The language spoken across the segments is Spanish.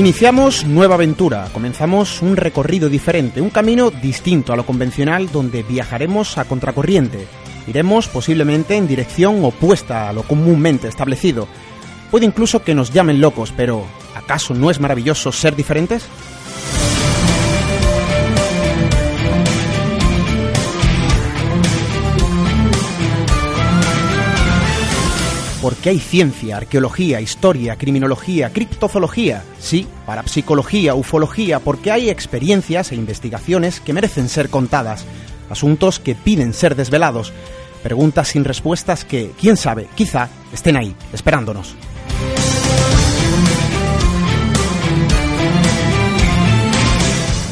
Iniciamos nueva aventura, comenzamos un recorrido diferente, un camino distinto a lo convencional donde viajaremos a contracorriente. Iremos posiblemente en dirección opuesta a lo comúnmente establecido. Puede incluso que nos llamen locos, pero ¿acaso no es maravilloso ser diferentes? Porque hay ciencia, arqueología, historia, criminología, criptozoología, sí, parapsicología, ufología, porque hay experiencias e investigaciones que merecen ser contadas, asuntos que piden ser desvelados, preguntas sin respuestas que, quién sabe, quizá estén ahí, esperándonos.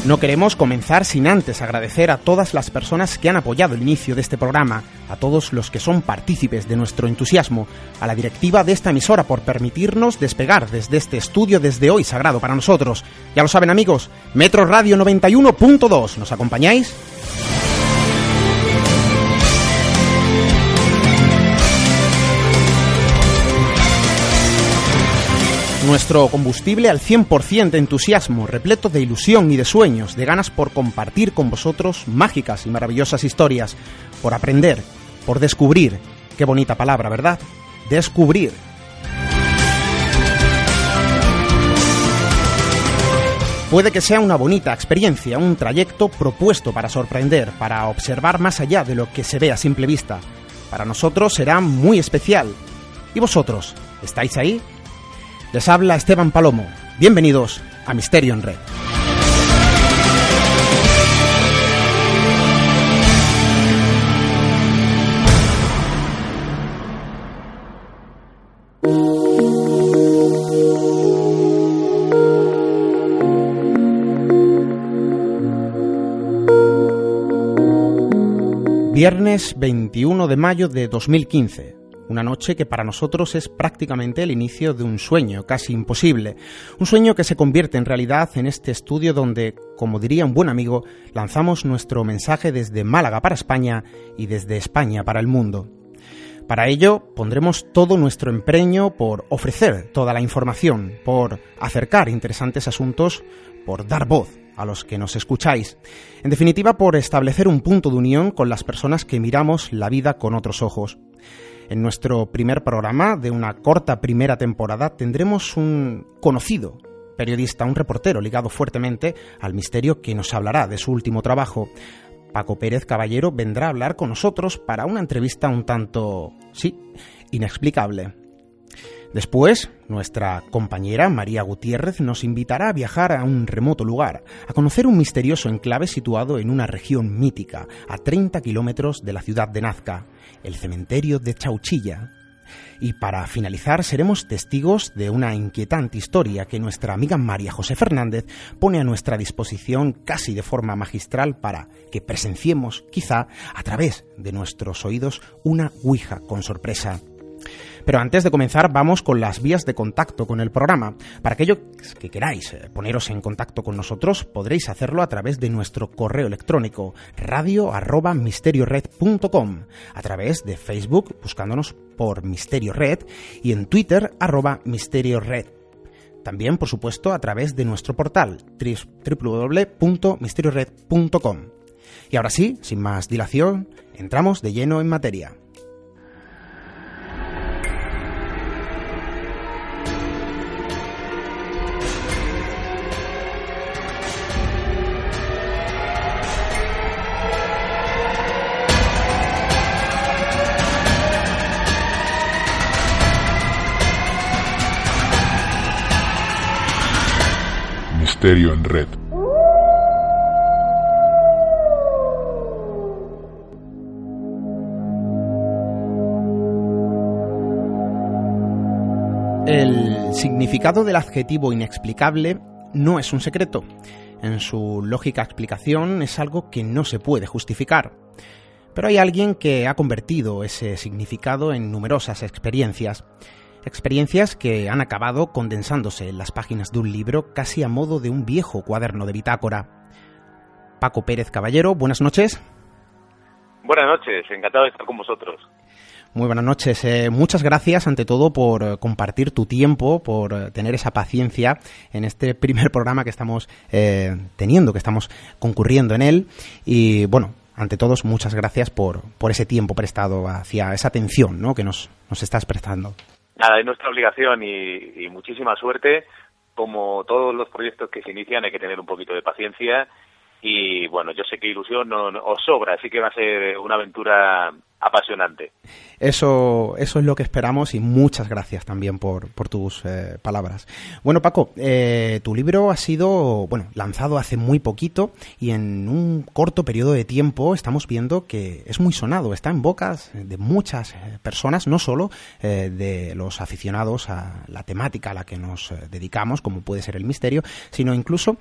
No queremos comenzar sin antes agradecer a todas las personas que han apoyado el inicio de este programa, a todos los que son partícipes de nuestro entusiasmo, a la directiva de esta emisora por permitirnos despegar desde este estudio desde hoy sagrado para nosotros. Ya lo saben amigos, Metro Radio 91.2, ¿nos acompañáis? Nuestro combustible al 100% de entusiasmo, repleto de ilusión y de sueños, de ganas por compartir con vosotros mágicas y maravillosas historias, por aprender, por descubrir. Qué bonita palabra, ¿verdad? Descubrir. Puede que sea una bonita experiencia, un trayecto propuesto para sorprender, para observar más allá de lo que se ve a simple vista. Para nosotros será muy especial. ¿Y vosotros? ¿Estáis ahí? Les habla Esteban Palomo. Bienvenidos a Misterio en Red. Viernes 21 de mayo de 2015 una noche que para nosotros es prácticamente el inicio de un sueño casi imposible, un sueño que se convierte en realidad en este estudio donde, como diría un buen amigo, lanzamos nuestro mensaje desde Málaga para España y desde España para el mundo. Para ello pondremos todo nuestro empeño por ofrecer toda la información, por acercar interesantes asuntos, por dar voz a los que nos escucháis. En definitiva, por establecer un punto de unión con las personas que miramos la vida con otros ojos. En nuestro primer programa de una corta primera temporada tendremos un conocido periodista, un reportero ligado fuertemente al misterio que nos hablará de su último trabajo. Paco Pérez Caballero vendrá a hablar con nosotros para una entrevista un tanto, sí, inexplicable. Después, nuestra compañera María Gutiérrez nos invitará a viajar a un remoto lugar, a conocer un misterioso enclave situado en una región mítica, a 30 kilómetros de la ciudad de Nazca, el cementerio de Chauchilla. Y para finalizar, seremos testigos de una inquietante historia que nuestra amiga María José Fernández pone a nuestra disposición casi de forma magistral para que presenciemos, quizá a través de nuestros oídos, una Ouija con sorpresa. Pero antes de comenzar vamos con las vías de contacto con el programa. Para aquellos que queráis eh, poneros en contacto con nosotros podréis hacerlo a través de nuestro correo electrónico radio@misteriored.com, a través de Facebook buscándonos por Misterio Red y en Twitter arroba Misterio Red. También, por supuesto, a través de nuestro portal www.misteriored.com. Y ahora sí, sin más dilación, entramos de lleno en materia. En Red. El significado del adjetivo inexplicable no es un secreto. En su lógica explicación es algo que no se puede justificar. Pero hay alguien que ha convertido ese significado en numerosas experiencias Experiencias que han acabado condensándose en las páginas de un libro casi a modo de un viejo cuaderno de bitácora. Paco Pérez Caballero, buenas noches. Buenas noches, encantado de estar con vosotros. Muy buenas noches. Eh, muchas gracias ante todo por eh, compartir tu tiempo, por eh, tener esa paciencia en este primer programa que estamos teniendo, que estamos concurriendo en él. Y bueno, ante todos, muchas gracias por, por ese tiempo prestado hacia esa atención ¿no? que nos, nos estás prestando. Nada, es nuestra obligación y, y muchísima suerte. Como todos los proyectos que se inician, hay que tener un poquito de paciencia y bueno, yo sé que ilusión no, os sobra, así que va a ser una aventura apasionante. Eso, eso es lo que esperamos y muchas gracias también por, por tus eh, palabras. Bueno, Paco, eh, tu libro ha sido bueno, lanzado hace muy poquito y en un corto periodo de tiempo estamos viendo que es muy sonado, está en bocas de muchas eh, personas, no solo de los aficionados a la temática a la que nos dedicamos, como puede ser el misterio, sino incluso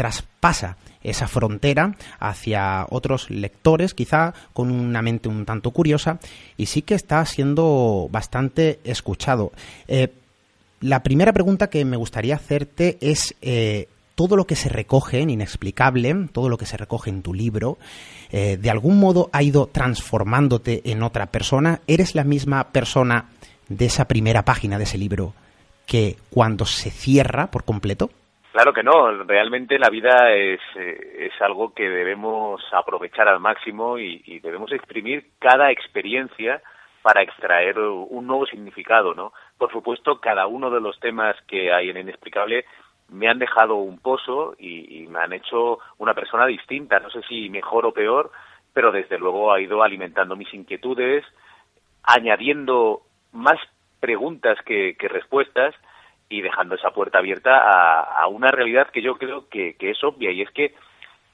traspasa esa frontera hacia otros lectores, quizá con una mente un tanto curiosa, y sí que está siendo bastante escuchado. Eh, la primera pregunta que me gustaría hacerte es eh, todo lo que se recoge en Inexplicable, todo lo que se recoge en tu libro, eh, de algún modo ha ido transformándote en otra persona. ¿Eres la misma persona de esa primera página de ese libro que cuando se cierra por completo? Claro que no, realmente la vida es, eh, es algo que debemos aprovechar al máximo y, debemos exprimir cada experiencia para extraer un nuevo significado, ¿no? Por supuesto, cada uno de los temas que hay en Inexplicable me han dejado un pozo y, me han hecho una persona distinta, no sé si mejor o peor, pero desde luego ha ido alimentando mis inquietudes, añadiendo más preguntas que respuestas y dejando esa puerta abierta a, una realidad que yo creo que, es obvia y es que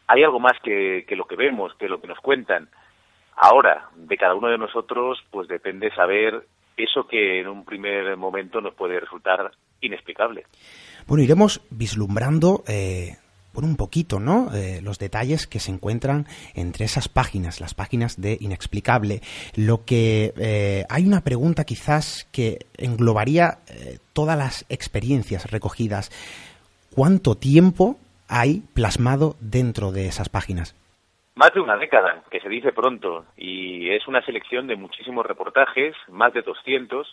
hay algo más que, lo que vemos, que lo que nos cuentan. Ahora, de cada uno de nosotros, pues depende saber eso que en un primer momento nos puede resultar inexplicable. Bueno, iremos vislumbrando eh, por un poquito, ¿no? Eh, los detalles que se encuentran entre esas páginas, las páginas de Inexplicable. Lo que eh, hay una pregunta quizás que englobaría eh, todas las experiencias recogidas. ¿Cuánto tiempo hay plasmado dentro de esas páginas? Más de una década, que se dice pronto, y es una selección de muchísimos reportajes, más de 200,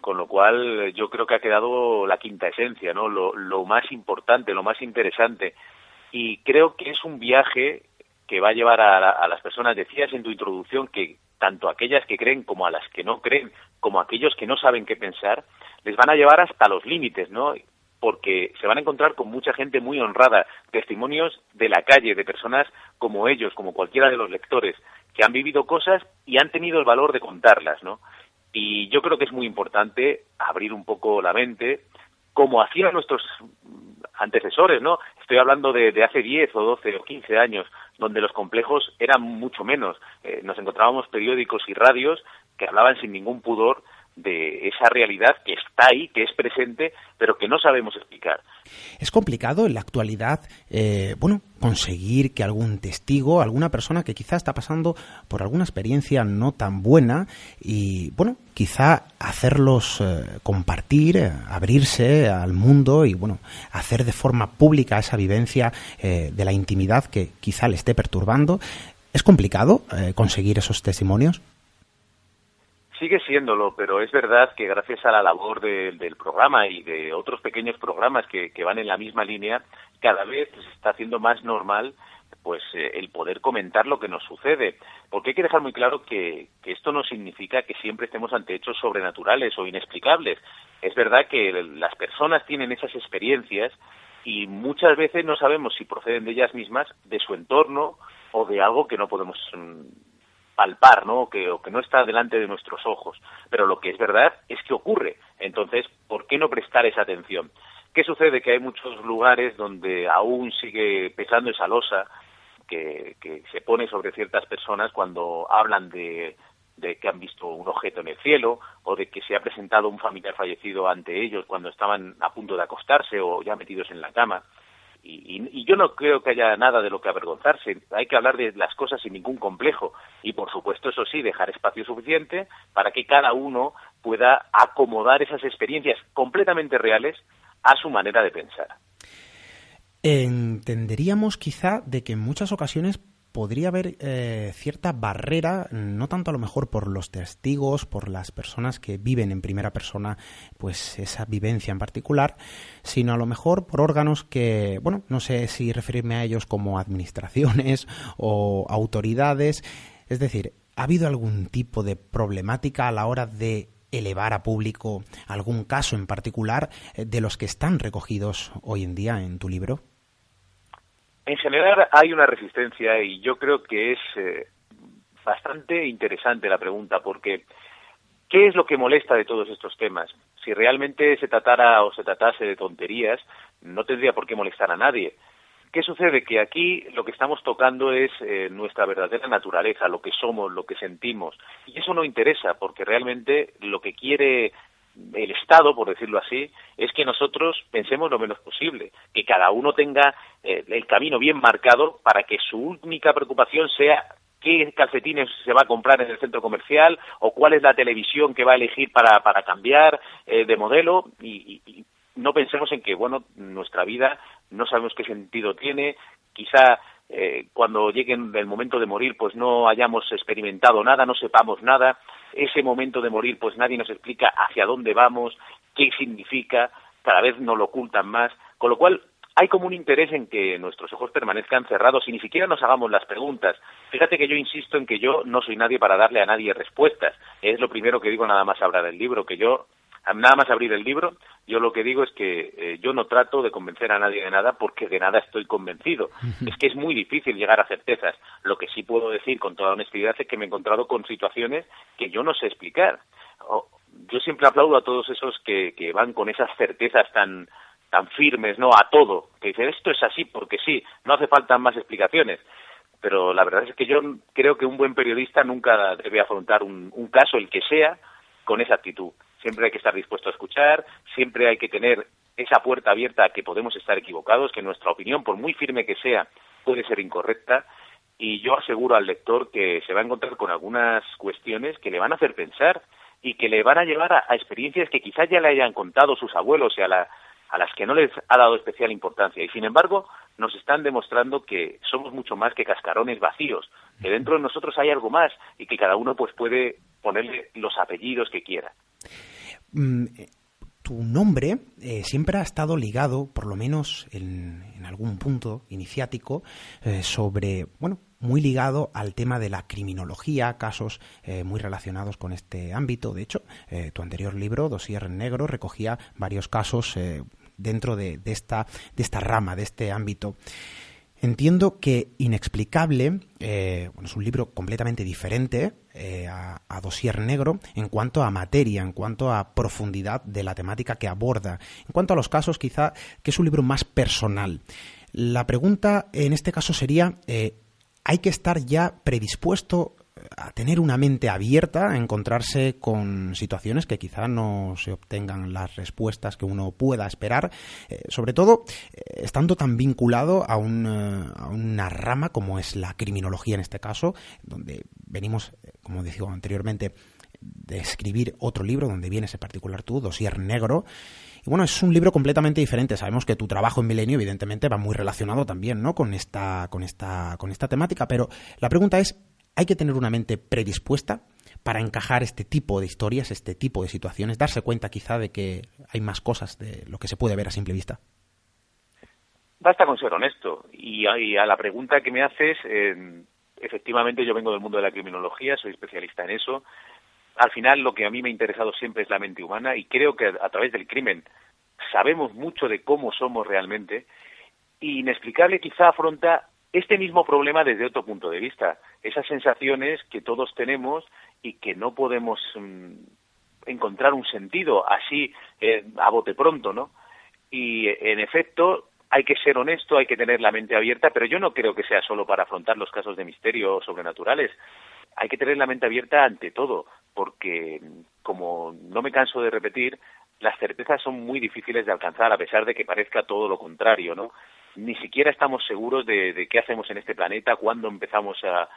con lo cual yo creo que ha quedado la quinta esencia, ¿no? Lo más importante, lo más interesante y creo que es un viaje que va a llevar a, las personas, decías en tu introducción que tanto aquellas que creen como a las que no creen, como aquellos que no saben qué pensar, les van a llevar hasta los límites, ¿no? Porque se van a encontrar con mucha gente muy honrada, testimonios de la calle, de personas como ellos, como cualquiera de los lectores, que han vivido cosas y han tenido el valor de contarlas, ¿no? Y yo creo que es muy importante abrir un poco la mente, como hacían nuestros antecesores, ¿no? Estoy hablando de, hace 10 o 12 o 15 años, donde los complejos eran mucho menos. Eh, nos encontrábamos periódicos y radios que hablaban sin ningún pudor de esa realidad que está ahí, que es presente, pero que no sabemos explicar. Es complicado en la actualidad, eh, bueno, conseguir que algún testigo, alguna persona que quizá está pasando por alguna experiencia no tan buena y, bueno, quizá hacerlos eh, compartir, eh, abrirse al mundo y, bueno, hacer de forma pública esa vivencia de la intimidad que quizá le esté perturbando. ¿Es complicado conseguir esos testimonios? Sigue siéndolo, pero es verdad que gracias a la labor del programa y de otros pequeños programas que, van en la misma línea, cada vez se está haciendo más normal pues eh, el poder comentar lo que nos sucede. Porque hay que dejar muy claro que, que, esto no significa que siempre estemos ante hechos sobrenaturales o inexplicables. Es verdad que las personas tienen esas experiencias y muchas veces no sabemos si proceden de ellas mismas, de su entorno o de algo que no podemos mm, palpar, ¿no? Que, o que no está delante de nuestros ojos. Pero lo que es verdad es que ocurre. Entonces, ¿por qué no prestar esa atención? ¿Qué sucede? Que hay muchos lugares donde aún sigue pesando esa losa que, se pone sobre ciertas personas cuando hablan de que han visto un objeto en el cielo o de que se ha presentado un familiar fallecido ante ellos cuando estaban a punto de acostarse o ya metidos en la cama. Y, yo no creo que haya nada de lo que avergonzarse. Hay que hablar de las cosas sin ningún complejo. Y, por supuesto, eso sí, dejar espacio suficiente para que cada uno pueda acomodar esas experiencias completamente reales a su manera de pensar. Entenderíamos quizá de que en muchas ocasiones podría haber eh, cierta barrera, no tanto a lo mejor por los testigos, por las personas que viven en primera persona, pues esa vivencia en particular, sino a lo mejor por órganos que, bueno, no sé si referirme a ellos como administraciones o autoridades. Es decir, ¿ha habido algún tipo de problemática a la hora de elevar a público algún caso en particular eh, de los que están recogidos hoy en día en tu libro? En general hay una resistencia y yo creo que es eh, bastante interesante la pregunta porque ¿qué es lo que molesta de todos estos temas? Si realmente se tratara o se tratase de tonterías, no tendría por qué molestar a nadie. ¿Qué sucede? Que aquí lo que estamos tocando es eh, nuestra verdadera naturaleza, lo que somos, lo que sentimos. Y eso no interesa, porque realmente lo que quiere el Estado, por decirlo así, es que nosotros pensemos lo menos posible, que cada uno tenga eh, el camino bien marcado para que su única preocupación sea qué calcetines se va a comprar en el centro comercial o cuál es la televisión que va a elegir para, para cambiar eh, de modelo. Y, y, no pensemos en que, bueno, nuestra vida no sabemos qué sentido tiene, quizá eh, cuando llegue el momento de morir pues no hayamos experimentado nada, no sepamos nada, ese momento de morir pues nadie nos explica hacia dónde vamos, qué significa, cada vez nos lo ocultan más, con lo cual hay como un interés en que nuestros ojos permanezcan cerrados y ni siquiera nos hagamos las preguntas. Fíjate que yo insisto en que yo no soy nadie para darle a nadie respuestas. Es lo primero que digo nada más hablar del libro, que yo nada más abrir el libro, yo lo que digo es que eh, yo no trato de convencer a nadie de nada porque de nada estoy convencido. Es que es muy difícil llegar a certezas. Lo que sí puedo decir con toda honestidad es que me he encontrado con situaciones que yo no sé explicar. yo siempre aplaudo a todos esos que, que van con esas certezas tan tan firmes, ¿no? A todo, que dicen esto es así porque sí, no hace falta más explicaciones pero la verdad es que yo creo que un buen periodista nunca debe afrontar un, un, caso, el que sea, con esa actitud. Siempre hay que estar dispuesto a escuchar, siempre hay que tener esa puerta abierta a que podemos estar equivocados, que nuestra opinión, por muy firme que sea, puede ser incorrecta. Y yo aseguro al lector que se va a encontrar con algunas cuestiones que le van a hacer pensar y que le van a llevar a, experiencias que quizás ya le hayan contado sus abuelos y a, la, a las que no les ha dado especial importancia. Y sin embargo, nos están demostrando que somos mucho más que cascarones vacíos, que dentro de nosotros hay algo más y que cada uno pues puede ponerle los apellidos que quiera. Mm, tu nombre eh, siempre ha estado ligado, por lo menos en, algún punto iniciático, eh, sobre, bueno, muy ligado al tema de la criminología, casos eh, muy relacionados con este ámbito. De hecho, tu anterior libro, Dosier Negro, recogía varios casos dentro de, esta, de esta rama, de este ámbito. Entiendo que Inexplicable bueno, es un libro completamente diferente eh, a, Dosier Negro en cuanto a materia, en cuanto a profundidad de la temática que aborda, en cuanto a los casos quizá que es un libro más personal. La pregunta en este caso sería, eh, ¿hay que estar ya predispuesto a tener una mente abierta, a encontrarse con situaciones que quizá no se obtengan las respuestas que uno pueda esperar, eh, sobre todo eh, estando tan vinculado eh, a, una rama como es la criminología en este caso, donde venimos, como decía anteriormente, de escribir otro libro donde viene ese particular tú, Dosier Negro. Y bueno, es un libro completamente diferente. Sabemos que tu trabajo en Milenio, evidentemente, va muy relacionado también, ¿no? Con esta, con esta, con esta temática. Pero la pregunta es, hay que tener una mente predispuesta para encajar este tipo de historias, este tipo de situaciones, darse cuenta quizá de que hay más cosas de lo que se puede ver a simple vista. Basta con ser honesto. Y a, la pregunta que me haces, eh, efectivamente yo vengo del mundo de la criminología, soy especialista en eso. Al final lo que a mí me ha interesado siempre es la mente humana y creo que a través del crimen sabemos mucho de cómo somos realmente. Inexplicable quizá afronta este mismo problema desde otro punto de vista. Esas sensaciones que todos tenemos y que no podemos mm, encontrar un sentido así eh, a bote pronto, ¿no? Y en efecto, hay que ser honesto, hay que tener la mente abierta, pero yo no creo que sea solo para afrontar los casos de misterio sobrenaturales. Hay que tener la mente abierta ante todo, porque, como no me canso de repetir, las certezas son muy difíciles de alcanzar, a pesar de que parezca todo lo contrario, ¿no? Ni siquiera estamos seguros de, de, qué hacemos en este planeta, cuándo empezamos a,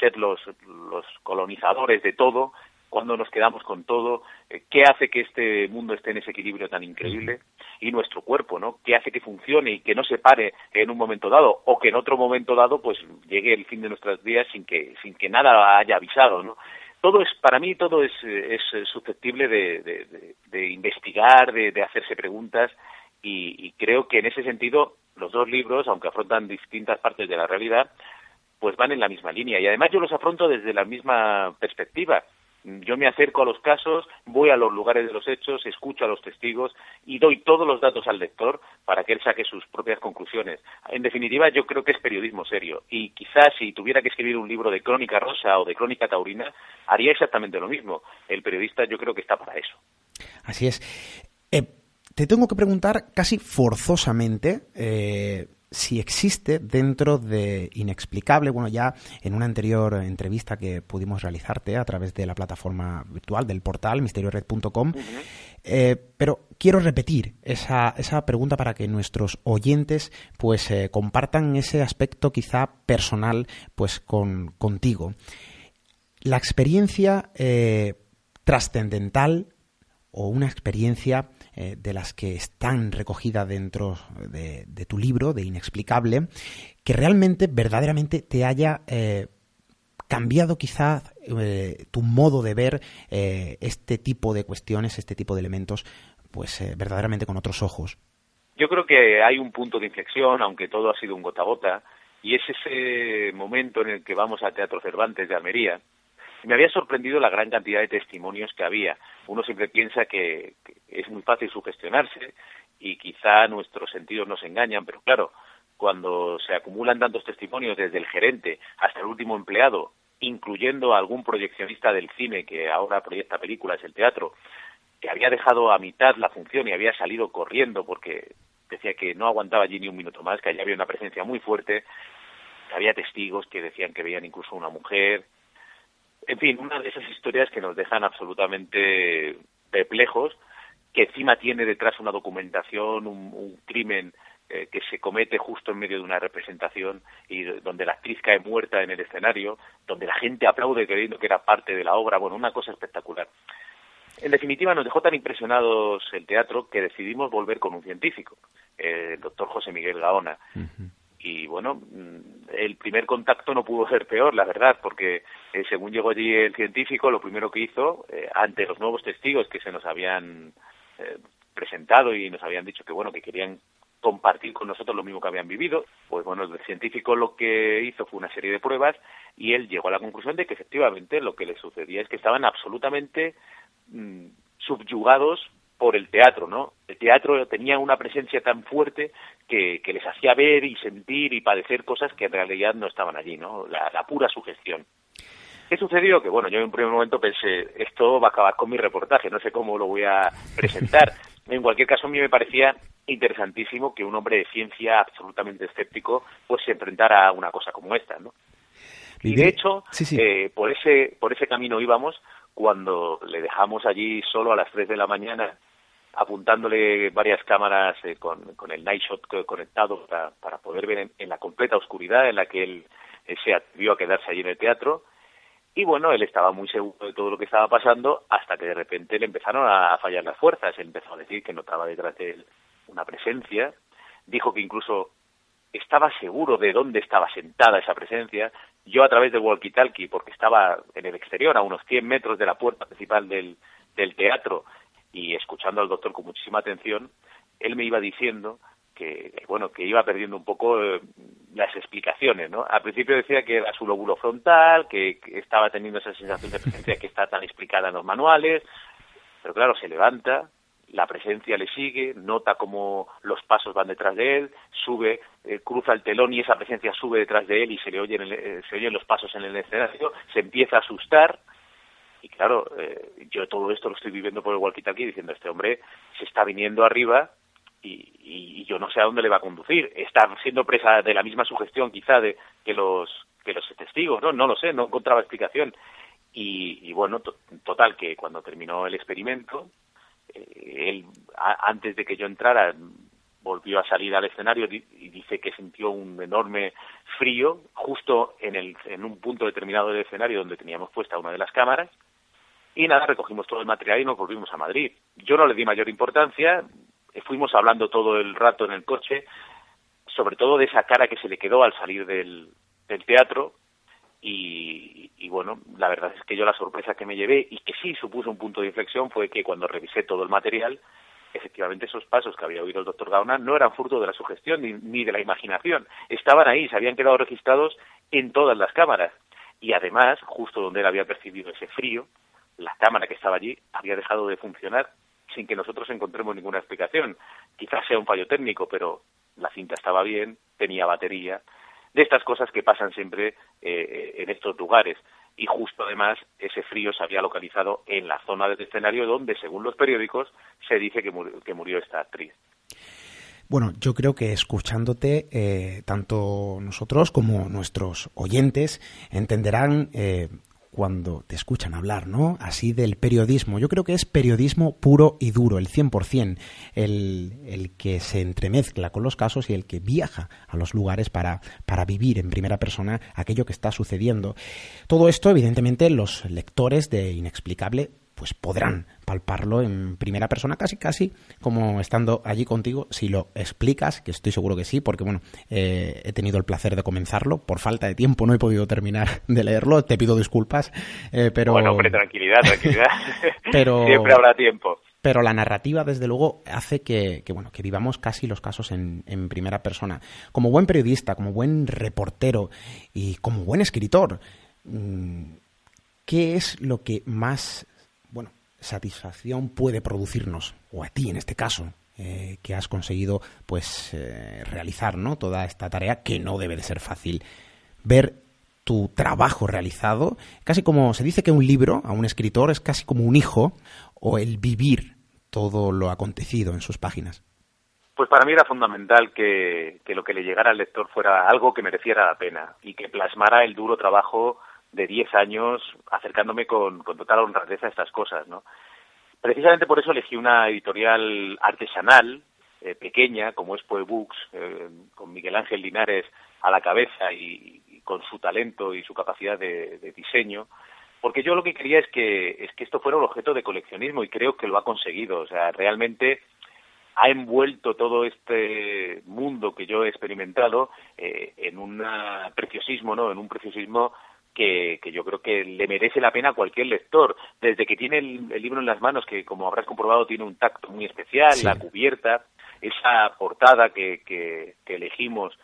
ser los, los, colonizadores de todo, cuándo nos quedamos con todo, eh, qué hace que este mundo esté en ese equilibrio tan increíble y nuestro cuerpo, ¿no? ¿Qué hace que funcione y que no se pare en un momento dado o que en otro momento dado pues llegue el fin de nuestros días sin que sin que nada haya avisado, ¿no? Todo es para mí todo es, es susceptible de, de, investigar, de, de hacerse preguntas y, y creo que en ese sentido los dos libros, aunque afrontan distintas partes de la realidad, pues van en la misma línea. Y además yo los afronto desde la misma perspectiva. Yo me acerco a los casos, voy a los lugares de los hechos, escucho a los testigos y doy todos los datos al lector para que él saque sus propias conclusiones. En definitiva, yo creo que es periodismo serio. Y quizás si tuviera que escribir un libro de crónica rosa o de crónica taurina, haría exactamente lo mismo. El periodista yo creo que está para eso. Así es. Eh, te tengo que preguntar casi forzosamente. Eh, si existe dentro de Inexplicable, bueno, ya en una anterior entrevista que pudimos realizarte a través de la plataforma virtual del portal misteriored.com, eh, pero quiero repetir esa, esa, pregunta para que nuestros oyentes pues eh, compartan ese aspecto quizá personal pues con, contigo. La experiencia trascendental o una experiencia eh, de las que están recogidas dentro de, tu libro, de Inexplicable, que realmente, verdaderamente te haya eh, cambiado quizás eh, tu modo de ver este tipo de cuestiones, este tipo de elementos, pues verdaderamente con otros ojos. Yo creo que hay un punto de inflexión, aunque todo ha sido un gota a gota, y es ese momento en el que vamos al Teatro Cervantes de Almería, me había sorprendido la gran cantidad de testimonios que había. Uno siempre piensa que, es muy fácil sugestionarse y quizá nuestros sentidos nos engañan, pero claro, cuando se acumulan tantos testimonios desde el gerente hasta el último empleado, incluyendo a algún proyeccionista del cine que ahora proyecta películas, el teatro, que había dejado a mitad la función y había salido corriendo porque decía que no aguantaba allí ni un minuto más, que allí había una presencia muy fuerte, que había testigos que decían que veían incluso una mujer, en fin, una de esas historias que nos dejan absolutamente perplejos, que encima tiene detrás una documentación, un, crimen eh, que se comete justo en medio de una representación y donde la actriz cae muerta en el escenario, donde la gente aplaude creyendo que era parte de la obra, bueno, una cosa espectacular. En definitiva, nos dejó tan impresionados el teatro que decidimos volver con un científico, el doctor José Miguel Gaona y bueno, mm, el primer contacto no pudo ser peor, la verdad, porque eh, según llegó allí el científico, lo primero que hizo, eh, ante los nuevos testigos que se nos habían eh, presentado y nos habían dicho que bueno, que querían compartir con nosotros lo mismo que habían vivido, pues bueno, el científico lo que hizo fue una serie de pruebas y él llegó a la conclusión de que efectivamente lo que le sucedía es que estaban absolutamente mm, subyugados por el teatro, ¿no? El teatro tenía una presencia tan fuerte que, les hacía ver y sentir y padecer cosas que en realidad no estaban allí, ¿no? La, pura sugestión. ¿Qué sucedió? Que bueno, yo en un primer momento pensé, esto va a acabar con mi reportaje, no sé cómo lo voy a presentar. En cualquier caso, a mí me parecía interesantísimo que un hombre de ciencia absolutamente escéptico pues se enfrentara a una cosa como esta, ¿no? Y de hecho, Eh, por ese por ese camino íbamos cuando le dejamos allí solo a las 3 de la mañana apuntándole varias cámaras eh, con, con, el night shot conectado para, poder ver en, la completa oscuridad en la que él eh, se atrevió a quedarse allí en el teatro. Y bueno, él estaba muy seguro de todo lo que estaba pasando hasta que de repente le empezaron a fallar las fuerzas. Él empezó a decir que notaba detrás de él una presencia. Dijo que incluso estaba seguro de dónde estaba sentada esa presencia. Yo a través del walkie-talkie, porque estaba en el exterior, a unos 100 metros de la puerta principal del, del teatro, y escuchando al doctor con muchísima atención, él me iba diciendo que bueno que iba perdiendo un poco eh, las explicaciones no al principio decía que era su lóbulo frontal que, estaba teniendo esa sensación de presencia que está tan explicada en los manuales pero claro se levanta la presencia le sigue nota cómo los pasos van detrás de él sube eh, cruza el telón y esa presencia sube detrás de él y se le oyen eh, se oyen los pasos en el escenario se empieza a asustar y claro, eh, yo todo esto lo estoy viviendo por el walkie-talkie diciendo, este hombre se está viniendo arriba y, yo no sé a dónde le va a conducir. Está siendo presa de la misma sugestión quizá de que los que los testigos, ¿no? No lo sé, no encontraba explicación. Y, bueno, total, que cuando terminó el experimento, eh, él, antes de que yo entrara, volvió a salir al escenario y dice que sintió un enorme frío justo en, el, en un punto determinado del escenario donde teníamos puesta una de las cámaras Y nada, recogimos todo el material y nos volvimos a Madrid. Yo no le di mayor importancia, fuimos hablando todo el rato en el coche, sobre todo de esa cara que se le quedó al salir del, teatro, y, y, bueno, la verdad es que yo la sorpresa que me llevé y que sí supuso un punto de inflexión fue que cuando revisé todo el material, efectivamente esos pasos que había oído el doctor Gaona no eran fruto de la sugestión ni, ni de la imaginación, estaban ahí, se habían quedado registrados en todas las cámaras. Y además, justo donde él había percibido ese frío, la cámara que estaba allí había dejado de funcionar sin que nosotros encontremos ninguna explicación. Quizás sea un fallo técnico, pero la cinta estaba bien, tenía batería, de estas cosas que pasan siempre eh, en estos lugares. Y justo además ese frío se había localizado en la zona del escenario donde, según los periódicos, se dice que murió, que murió esta actriz. Bueno, yo creo que escuchándote, eh, tanto nosotros como nuestros oyentes entenderán eh, cuando te escuchan hablar, ¿no? Así del periodismo. Yo creo que es periodismo puro y duro, el 100%, el, el que se entremezcla con los casos y el que viaja a los lugares para, para vivir en primera persona aquello que está sucediendo. Todo esto, evidentemente, los lectores de Inexplicable pues podrán palparlo en primera persona, casi casi como estando allí contigo, si lo explicas, que estoy seguro que sí, porque bueno, eh, he tenido el placer de comenzarlo, por falta de tiempo no he podido terminar de leerlo, te pido disculpas, eh, pero... Bueno, hombre, tranquilidad, tranquilidad, pero... siempre habrá tiempo. Pero la narrativa, desde luego, hace que, bueno, que vivamos casi los casos en, en primera persona. Como buen periodista, como buen reportero y como buen escritor, mm, ¿qué es lo que más satisfacción puede producirnos, o a ti en este caso, eh, que has conseguido pues eh, realizar ¿no? toda esta tarea que no debe de ser fácil. Ver tu trabajo realizado, casi como se dice que un libro a un escritor es casi como un hijo, o el vivir todo lo acontecido en sus páginas. Pues para mí era fundamental que, que lo que le llegara al lector fuera algo que mereciera la pena y que plasmara el duro trabajo de 10 años acercándome con, total honradez a estas cosas, ¿no? Precisamente por eso elegí una editorial artesanal, eh, pequeña, como es Poe Books, eh, con Miguel Ángel Linares a la cabeza y, con su talento y su capacidad de, de, diseño, porque yo lo que quería es que, es que esto fuera un objeto de coleccionismo y creo que lo ha conseguido. O sea, realmente ha envuelto todo este mundo que yo he experimentado eh, en un preciosismo, ¿no? En un preciosismo que, que, yo creo que le merece la pena a cualquier lector. Desde que tiene el, el, libro en las manos, que como habrás comprobado tiene un tacto muy especial, sí. la cubierta, esa portada que, que, que, elegimos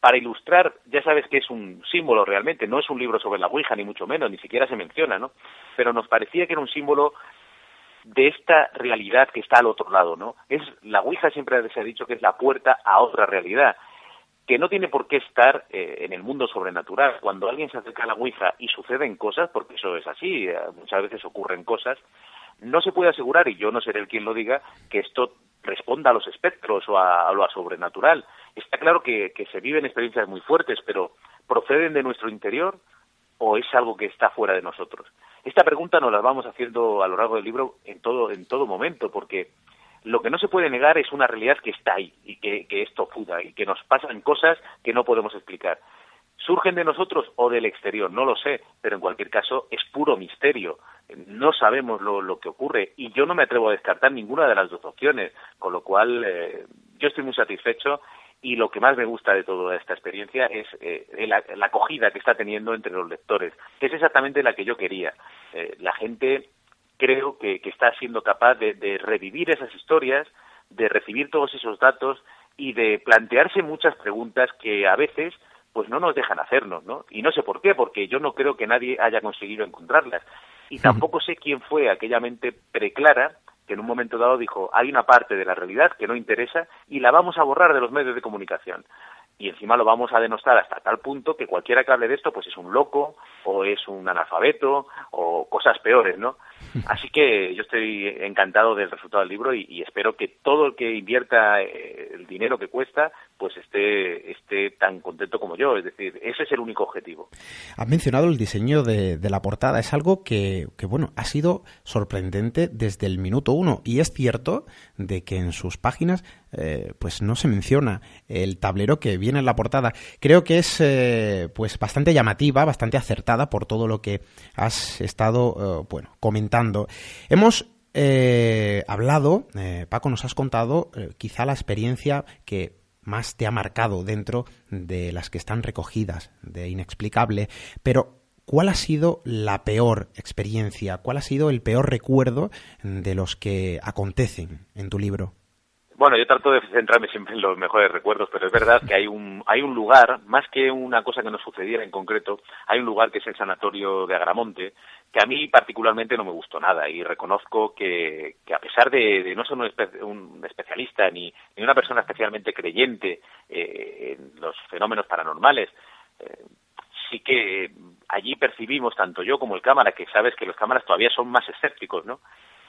para ilustrar, ya sabes que es un símbolo realmente, no es un libro sobre la Ouija, ni mucho menos, ni siquiera se menciona, ¿no? Pero nos parecía que era un símbolo de esta realidad que está al otro lado, ¿no? Es la Ouija siempre se ha dicho que es la puerta a otra realidad que no tiene por qué estar eh, en el mundo sobrenatural. Cuando alguien se acerca a la Ouija y suceden cosas, porque eso es así, eh, muchas veces ocurren cosas, no se puede asegurar, y yo no seré el quien lo diga, que esto responda a los espectros o a, lo sobrenatural. Está claro que, que se viven experiencias muy fuertes, pero ¿proceden de nuestro interior o es algo que está fuera de nosotros? Esta pregunta nos la vamos haciendo a lo largo del libro en todo, en todo momento, porque lo que no se puede negar es una realidad que está ahí y que, que es tozuda y que nos pasan cosas que no podemos explicar. ¿Surgen de nosotros o del exterior? No lo sé, pero en cualquier caso es puro misterio. No sabemos lo, que ocurre y yo no me atrevo a descartar ninguna de las dos opciones, con lo cual eh, yo estoy muy satisfecho y lo que más me gusta de toda esta experiencia es eh, la, la, acogida que está teniendo entre los lectores, que es exactamente la que yo quería. Eh, la gente creo que, que está siendo capaz de, de, revivir esas historias, de recibir todos esos datos y de plantearse muchas preguntas que a veces pues no nos dejan hacernos, ¿no? Y no sé por qué, porque yo no creo que nadie haya conseguido encontrarlas. Y tampoco sé quién fue aquella mente preclara que en un momento dado dijo, hay una parte de la realidad que no interesa y la vamos a borrar de los medios de comunicación y encima lo vamos a denostar hasta tal punto que cualquiera que hable de esto pues es un loco o es un analfabeto o cosas peores, ¿no? Así que yo estoy encantado del resultado del libro y, espero que todo el que invierta eh, el dinero que cuesta, pues esté, esté tan contento como yo. Es decir, ese es el único objetivo. Has mencionado el diseño de, la portada. Es algo que, que, bueno, ha sido sorprendente desde el minuto uno. Y es cierto de que en sus páginas eh, pues no se menciona el tablero que viene en la portada. Creo que es eh, pues bastante llamativa, bastante acertada por todo lo que has estado eh, bueno comentando. Hemos hablado, Paco, nos has contado quizá la experiencia que más te ha marcado dentro de las que están recogidas de Inexplicable, pero ¿cuál ha sido la peor experiencia? ¿Cuál ha sido el peor recuerdo de los que acontecen en tu libro? Bueno, yo trato de centrarme siempre en los mejores recuerdos, pero es verdad que hay un, hay un lugar, más que una cosa que nos sucediera en concreto, hay un lugar que es el Sanatorio de Agramonte, que a mí particularmente no me gustó nada y reconozco que, que a pesar de, no ser un, especialista ni, ni, una persona especialmente creyente eh, en los fenómenos paranormales, eh, sí que allí percibimos, tanto yo como el cámara, que sabes que los cámaras todavía son más escépticos, ¿no?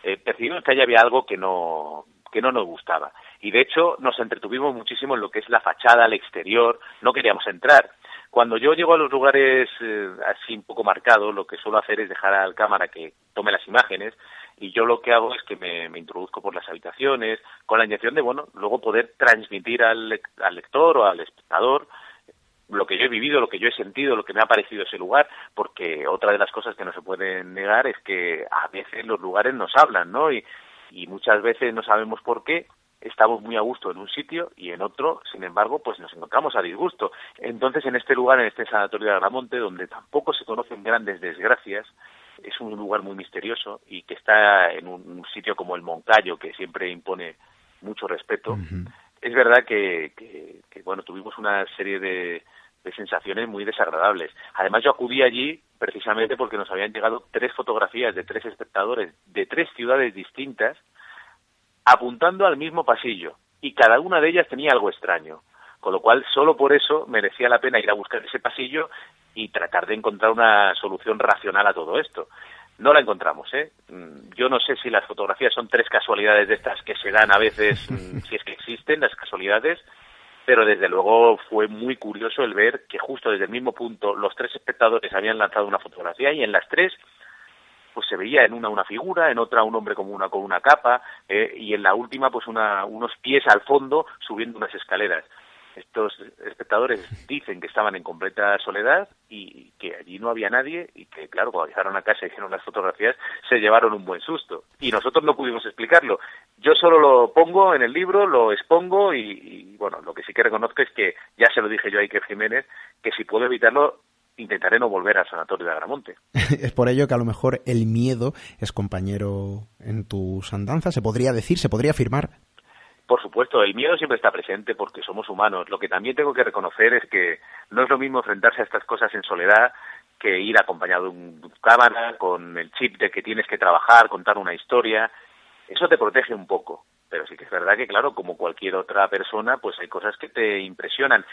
Eh, percibimos que allí había algo que no, que no nos gustaba. Y de hecho nos entretuvimos muchísimo en lo que es la fachada, el exterior, no queríamos entrar. Cuando yo llego a los lugares eh, así un poco marcados, lo que suelo hacer es dejar al cámara que tome las imágenes y yo lo que hago es que me, introduzco por las habitaciones con la intención de, bueno, luego poder transmitir al, al lector o al espectador lo que yo he vivido, lo que yo he sentido, lo que me ha parecido ese lugar, porque otra de las cosas que no se pueden negar es que a veces los lugares nos hablan, ¿no? Y, y muchas veces no sabemos por qué estamos muy a gusto en un sitio y en otro, sin embargo, pues nos encontramos a disgusto. Entonces, en este lugar, en este sanatorio de Agramonte, donde tampoco se conocen grandes desgracias, es un lugar muy misterioso y que está en un, sitio como el Moncayo, que siempre impone mucho respeto. Es verdad que, que, bueno, tuvimos una serie de, de sensaciones muy desagradables. Además, yo acudí allí precisamente porque nos habían llegado tres fotografías de tres espectadores de tres ciudades distintas apuntando al mismo pasillo y cada una de ellas tenía algo extraño. Con lo cual, solo por eso merecía la pena ir a buscar ese pasillo y tratar de encontrar una solución racional a todo esto. No la encontramos, ¿eh? Mm, yo no sé si las fotografías son tres casualidades de estas que se dan a veces, mm, si es que existen las casualidades, pero desde luego fue muy curioso el ver que justo desde el mismo punto los tres espectadores habían lanzado una fotografía y en las tres pues se veía en una una figura, en otra un hombre como una con una capa eh, y en la última pues una, unos pies al fondo subiendo unas escaleras. Estos espectadores dicen que estaban en completa soledad y que allí no había nadie y que, claro, cuando llegaron a casa y hicieron las fotografías, se llevaron un buen susto. Y nosotros no pudimos explicarlo. Yo solo lo pongo en el libro, lo expongo y, bueno, lo que sí que reconozco es que, ya se lo dije yo a Iker Jiménez, que si puedo evitarlo, intentaré no volver al sanatorio de Agramonte. es por ello que a lo mejor el miedo es compañero en tus andanzas, se podría decir, se podría afirmar. Por supuesto, el miedo siempre está presente porque somos humanos. Lo que también tengo que reconocer es que no es lo mismo enfrentarse a estas cosas en soledad que ir acompañado de un cámara, con el chip de que tienes que trabajar, contar una historia. Eso te protege un poco pero sí que es verdad que, claro, como cualquier otra persona, pues hay cosas que te impresionan.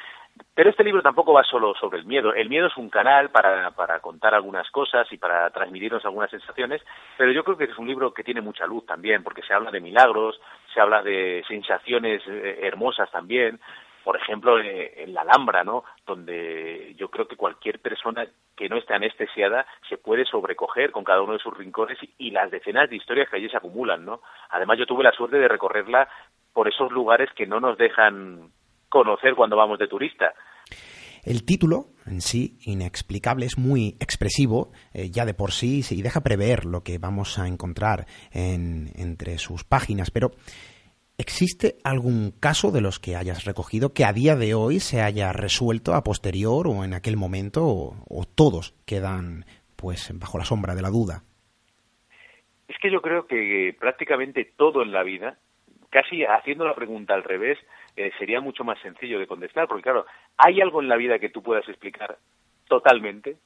Pero este libro tampoco va solo sobre el miedo. El miedo es un canal para, para contar algunas cosas y para transmitirnos algunas sensaciones, pero yo creo que es un libro que tiene mucha luz también, porque se habla de milagros, se habla de sensaciones eh, hermosas también, por ejemplo, eh, en la Alhambra, ¿no? Donde yo creo que cualquier persona que no esté anestesiada se puede sobrecoger con cada uno de sus rincones y, las decenas de historias que allí se acumulan, ¿no? Además, yo tuve la suerte de recorrerla por esos lugares que no nos dejan conocer cuando vamos de turista. El título en sí, inexplicable, es muy expresivo eh, ya de por sí y deja prever lo que vamos a encontrar en, entre sus páginas, pero ¿Existe algún caso de los que hayas recogido que a día de hoy se haya resuelto a posterior o en aquel momento o, todos quedan pues bajo la sombra de la duda? Es que yo creo que prácticamente todo en la vida, casi haciendo la pregunta al revés, eh, sería mucho más sencillo de contestar, porque claro, ¿hay algo en la vida que tú puedas explicar totalmente?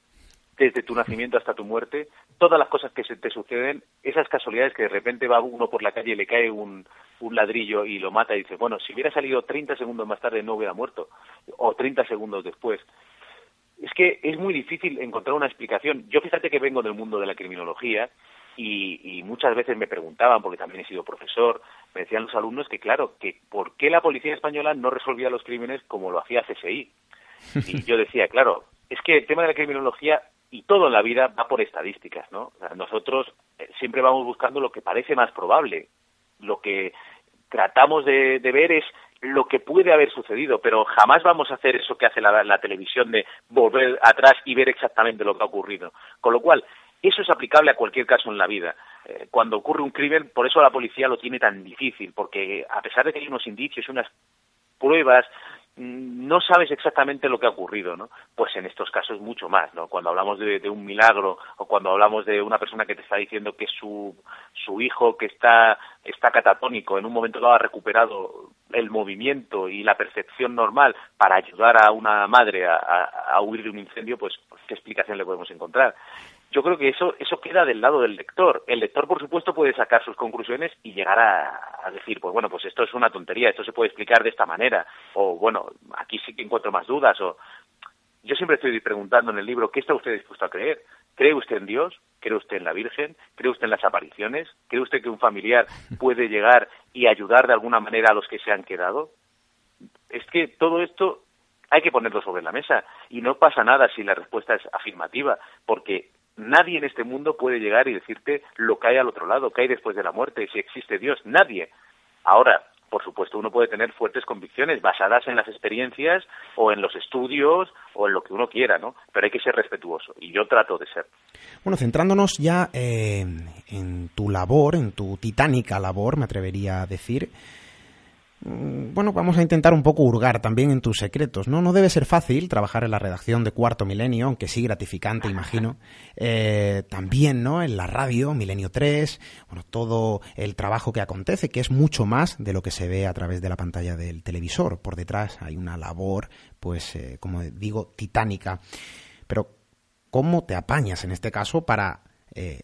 Desde tu nacimiento hasta tu muerte, todas las cosas que se te suceden, esas casualidades que de repente va uno por la calle y le cae un, ladrillo y lo mata y dice, bueno, si hubiera salido 30 segundos más tarde no hubiera muerto, o 30 segundos después. Es que es muy difícil encontrar una explicación. Yo fíjate que vengo del mundo de la criminología y, muchas veces me preguntaban, porque también he sido profesor, me decían los alumnos que, claro, que por qué la policía española no resolvía los crímenes como lo hacía CSI. Y yo decía, claro, es que el tema de la criminología y todo en la vida va por estadísticas, ¿no? nosotros eh, siempre vamos buscando lo que parece más probable, lo que tratamos de, ver es lo que puede haber sucedido, pero jamás vamos a hacer eso que hace la, televisión de volver atrás y ver exactamente lo que ha ocurrido. Con lo cual, eso es aplicable a cualquier caso en la vida. Eh, cuando ocurre un crimen, por eso la policía lo tiene tan difícil, porque a pesar de que hay unos indicios, unas pruebas, no sabes exactamente lo que ha ocurrido, ¿no? Pues en estos casos mucho más, ¿no? Cuando hablamos de, un milagro o cuando hablamos de una persona que te está diciendo que su, su hijo que está, está catatónico en un momento dado ha recuperado el movimiento y la percepción normal para ayudar a una madre a, a huir de un incendio, pues qué explicación le podemos encontrar yo creo que eso, eso queda del lado del lector. El lector, por supuesto, puede sacar sus conclusiones y llegar a, decir, pues bueno, pues esto es una tontería, esto se puede explicar de esta manera, o bueno, aquí sí que encuentro más dudas, o yo siempre estoy preguntando en el libro, ¿qué está usted dispuesto a creer? ¿Cree usted en Dios? ¿Cree usted en la Virgen? ¿Cree usted en las apariciones? ¿Cree usted que un familiar puede llegar y ayudar de alguna manera a los que se han quedado? Es que todo esto hay que ponerlo sobre la mesa y no pasa nada si la respuesta es afirmativa, porque Nadie en este mundo puede llegar y decirte lo que hay al otro lado, qué hay después de la muerte, si existe Dios. Nadie. Ahora, por supuesto, uno puede tener fuertes convicciones basadas en las experiencias o en los estudios o en lo que uno quiera, ¿no? Pero hay que ser respetuoso y yo trato de ser. Bueno, centrándonos ya eh, en tu labor, en tu titánica labor, me atrevería a decir, bueno, vamos a intentar un poco hurgar también en tus secretos, ¿no? No debe ser fácil trabajar en la redacción de Cuarto Milenio, aunque sí gratificante, imagino. Eh, también, ¿no? En la radio, Milenio 3, bueno, todo el trabajo que acontece, que es mucho más de lo que se ve a través de la pantalla del televisor. Por detrás hay una labor, pues, eh, como digo, titánica. Pero, ¿cómo te apañas en este caso para eh,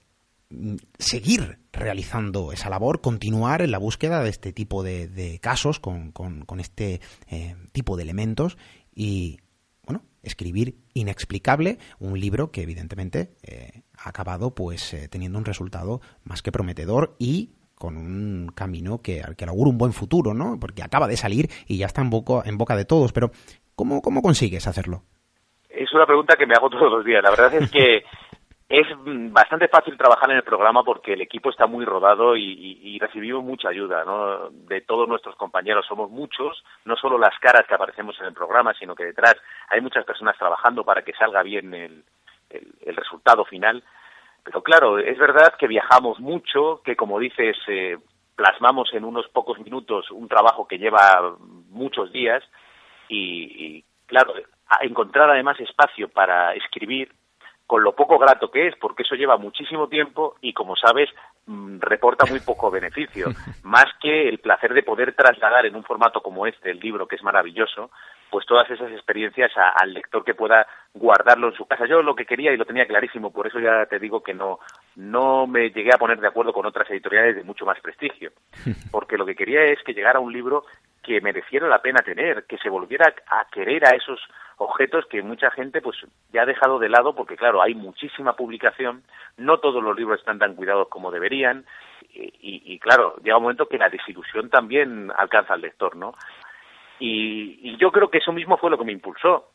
seguir realizando esa labor, continuar en la búsqueda de este tipo de, casos con, este eh, tipo de elementos y, bueno, escribir Inexplicable, un libro que evidentemente eh, ha acabado pues eh, teniendo un resultado más que prometedor y con un camino que, que augura un buen futuro, ¿no? Porque acaba de salir y ya está en boca, en boca de todos, pero ¿cómo, ¿cómo consigues hacerlo? Es una pregunta que me hago todos los días. La verdad es que es bastante fácil trabajar en el programa porque el equipo está muy rodado y, recibimos mucha ayuda ¿no? de todos nuestros compañeros. Somos muchos, no solo las caras que aparecemos en el programa, sino que detrás hay muchas personas trabajando para que salga bien el, resultado final. Pero claro, es verdad que viajamos mucho, que como dices, eh, plasmamos en unos pocos minutos un trabajo que lleva muchos días y claro, encontrar además espacio para escribir con lo poco grato que es, porque eso lleva muchísimo tiempo y, como sabes, mm, reporta muy poco beneficio, más que el placer de poder trasladar en un formato como este, el libro, que es maravilloso, pues todas esas experiencias al lector que pueda guardarlo en su casa. Yo lo que quería y lo tenía clarísimo, por eso ya te digo que no, no me llegué a poner de acuerdo con otras editoriales de mucho más prestigio, porque lo que quería es que llegara un libro que mereciera la pena tener, que se volviera a querer a esos objetos que mucha gente pues ya ha dejado de lado porque claro hay muchísima publicación no todos los libros están tan cuidados como deberían y, claro llega un momento que la desilusión también alcanza al lector no y, yo creo que eso mismo fue lo que me impulsó.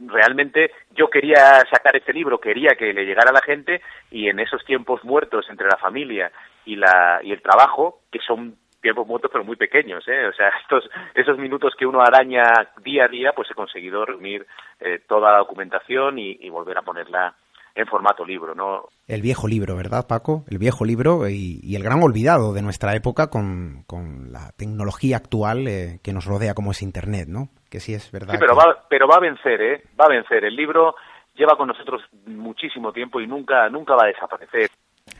Realmente yo quería sacar este libro quería que le llegara a la gente y en esos tiempos muertos entre la familia y la y el trabajo que son tiempos muertos pero muy pequeños, ¿eh? O sea, estos, esos minutos que uno araña día a día, pues he conseguido reunir eh, toda la documentación y, volver a ponerla en formato libro, ¿no? El viejo libro, ¿verdad, Paco? El viejo libro y, el gran olvidado de nuestra época con, la tecnología actual eh, que nos rodea como es Internet, ¿no? Que sí es verdad. Sí, pero, va, pero va a vencer, ¿eh? Va a vencer. El libro lleva con nosotros muchísimo tiempo y nunca, nunca va a desaparecer.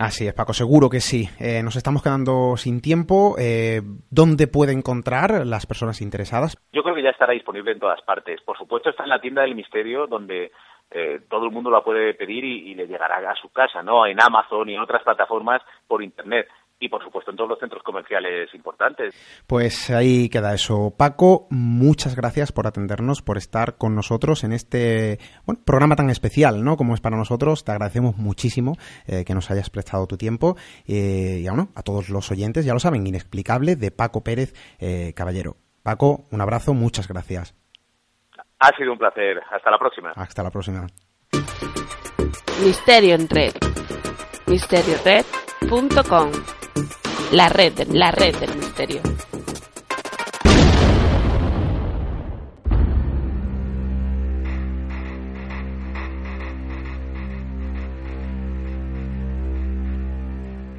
Así es, Paco, seguro que sí. Eh, nos estamos quedando sin tiempo. Eh, ¿Dónde puede encontrar las personas interesadas? Yo creo que ya estará disponible en todas partes. Por supuesto, está en la tienda del misterio, donde eh, todo el mundo la puede pedir y, le llegará a su casa, ¿no? En Amazon y en otras plataformas por Internet. Y por supuesto en todos los centros comerciales importantes. Pues ahí queda eso. Paco, muchas gracias por atendernos, por estar con nosotros en este programa tan especial, ¿no? Como es para nosotros. Te agradecemos muchísimo eh, que nos hayas prestado tu tiempo. Eh, y bueno, a todos los oyentes, ya lo saben, inexplicable de Paco Pérez eh, Caballero. Paco, un abrazo, muchas gracias. Ha sido un placer. Hasta la próxima. Hasta la próxima. Misterio en red. Misteriored.com la red, la red del misterio.